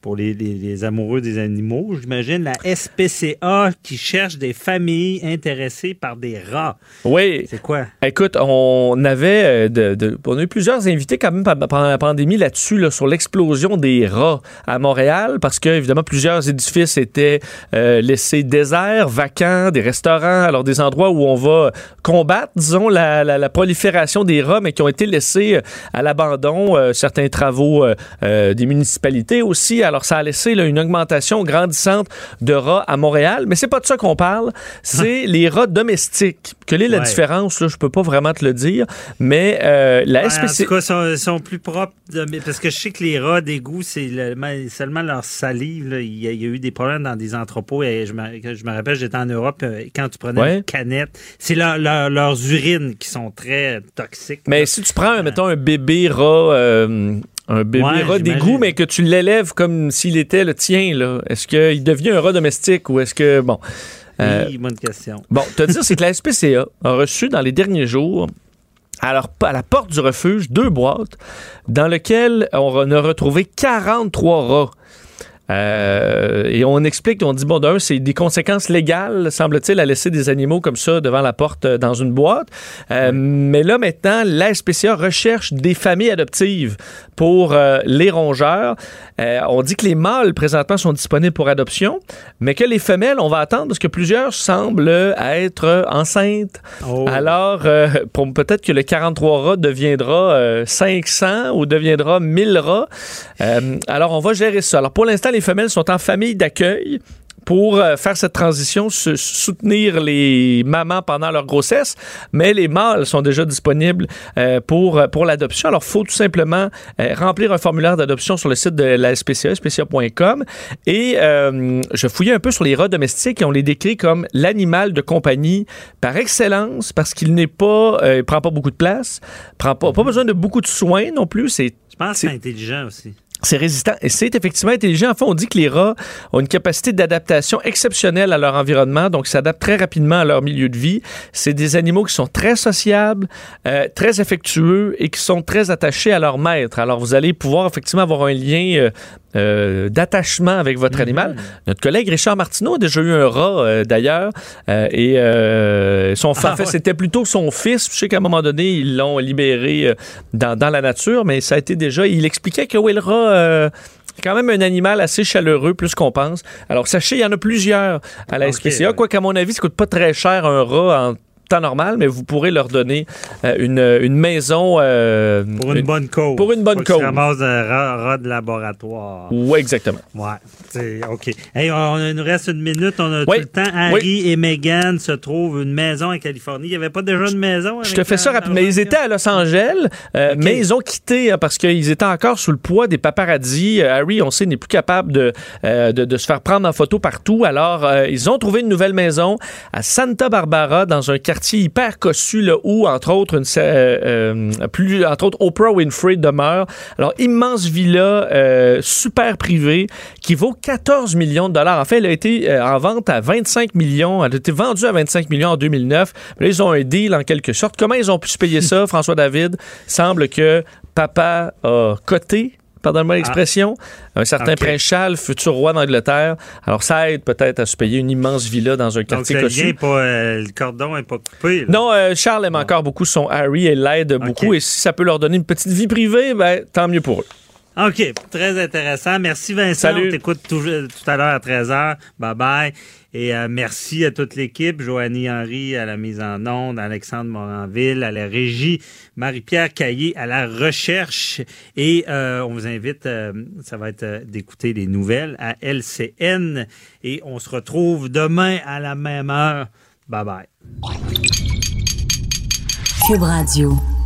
pour les, les- les amoureux des animaux, j'imagine la SPCA qui cherche des familles intéressées par des rats. Oui. C'est quoi? Écoute, on avait euh, de, de- on a eu plusieurs invités quand même pendant la pandémie là-dessus, là, sur l'explosion des rats à Montréal, parce que évidemment plusieurs édifices étaient euh, laissés déserts, vacants, des restaurants, alors des endroits où on va combattre, disons, la, la- la prolifération des rats, mais qui ont été laissés euh, à l'abandon, euh, certains travaux euh, des municipalités aussi. Alors ça a laissé là, une augmentation grandissante de rats à Montréal, mais c'est pas de ça qu'on parle, c'est les rats domestiques. Quelle est la Ouais. différence là? Je peux pas vraiment te le dire, mais euh, la Ouais, SPC En tout cas, sont, sont plus propres. de- parce que je sais que les rats d'égout, c'est le- seulement leur salive. là. Il y, a, il y a eu des problèmes dans des entrepôts. Et je, me, que je me rappelle, j'étais en Europe, euh, quand tu prenais Ouais. une canette, c'est leur- leur- leurs urines qui sont très toxiques. Mais si tu prends, mettons, un bébé rat, euh, Un bébé Ouais, rat d'égout, mais que tu l'élèves comme s'il était le tien, là. Est-ce qu'il devient un rat domestique ou est-ce que. Bon. Euh, Oui, bonne question. Bon, te dire, c'est que la SPCA a reçu dans les derniers jours, à, leur- à la porte du refuge, deux boîtes dans lesquelles on a retrouvé 43 rats. Euh, et on explique, on dit, bon, d'un, c'est des conséquences légales, semble-t-il, à laisser des animaux comme ça devant la porte euh, dans une boîte. Euh, Mais là, maintenant, la SPCA recherche des familles adoptives pour les rongeurs. On dit que les mâles, présentement, sont disponibles pour adoption, mais que les femelles, on va attendre parce que plusieurs semblent être enceintes. Alors, euh, pour- peut-être que le 43 rats deviendra euh, 500 ou deviendra 1000 rats. Alors, on va gérer ça. Alors, pour l'instant, les femelles sont en famille d'accueil pour euh, faire cette transition, se- soutenir les mamans pendant leur grossesse, mais les mâles sont déjà disponibles euh, pour, pour l'adoption. Alors, il faut tout simplement euh, remplir un formulaire d'adoption sur le site de la SPCA, spca.com. Et euh, je fouillais un peu sur les rats domestiques et on les décrit comme l'animal de compagnie par excellence parce qu'il n'est pas, euh, il prend pas beaucoup de place, prend pas, pas besoin de beaucoup de soins non plus. C'est Je pense que c'est intelligent aussi. C'est résistant et c'est effectivement intelligent. En fait, on dit que les rats ont une capacité d'adaptation exceptionnelle à leur environnement, donc s'adaptent très rapidement à leur milieu de vie. C'est des animaux qui sont très sociables, euh, très affectueux et qui sont très attachés à leur maître. Alors, vous allez pouvoir effectivement avoir un lien euh, euh, d'attachement avec votre animal. Notre collègue Richard Martineau a déjà eu un rat, euh, d'ailleurs, euh, et son Ah, en fait, ouais. c'était plutôt son fils. Je sais qu'à un moment donné, ils l'ont libéré dans, dans la nature, mais ça a été déjà. Il expliquait que oui, le rat. est quand même un animal assez chaleureux, plus qu'on pense. Alors, sachez, il y en a plusieurs à la Ok, SPCA. Quoi qu'à mon avis, ça coûte pas très cher un rat en temps normal, mais vous pourrez leur donner euh, une, une maison... euh, Pour une, bonne cause. Pour une bonne cause. ramassent un rat, de laboratoire. Oui, exactement. Ouais, OK. Hey, on, il nous reste une minute, on a Oui. tout le temps. Harry et Meghan se trouvent une maison en Californie. Il n'y avait pas déjà une maison? Je te fais ça rapidement. Ils étaient à Los Angeles, euh, mais ils ont quitté hein, parce qu'ils étaient encore sous le poids des paparazzis. Euh, Harry, on sait, n'est plus capable de, de, de se faire prendre en photo partout. Alors, ils ont trouvé une nouvelle maison à Santa Barbara, dans un quartier hyper là, où, entre autres, une, euh, euh, plus, entre autres, Oprah Winfrey demeure. Alors, immense villa, euh, super privée, qui vaut 14 millions de dollars. En fait, elle a été en vente à 25 millions. Elle a été vendue à 25 millions en 2009. Là, ils ont un deal en quelque sorte. Comment ils ont pu se payer ça, François David? Semble que papa a coté pardonne-moi l'expression, un certain prince Charles, futur roi d'Angleterre. Alors, ça aide peut-être à se payer une immense villa dans un Donc, quartier le, lien pas, euh, le cordon n'est pas coupé. là. Non, euh, Charles aime encore beaucoup son Harry et l'aide beaucoup. Et si ça peut leur donner une petite vie privée, ben, tant mieux pour eux. OK, très intéressant. Merci Vincent. Salut. On t'écoute tout, tout à l'heure à 13h. Bye bye. Et euh, merci à toute l'équipe. Joanie Henry à la mise en onde, Alexandre Moranville à la régie, Marie-Pierre Caillé à la recherche. Et euh, on vous invite, euh, ça va être euh, d'écouter les nouvelles à LCN. Et on se retrouve demain à la même heure. Bye bye. Cube Radio.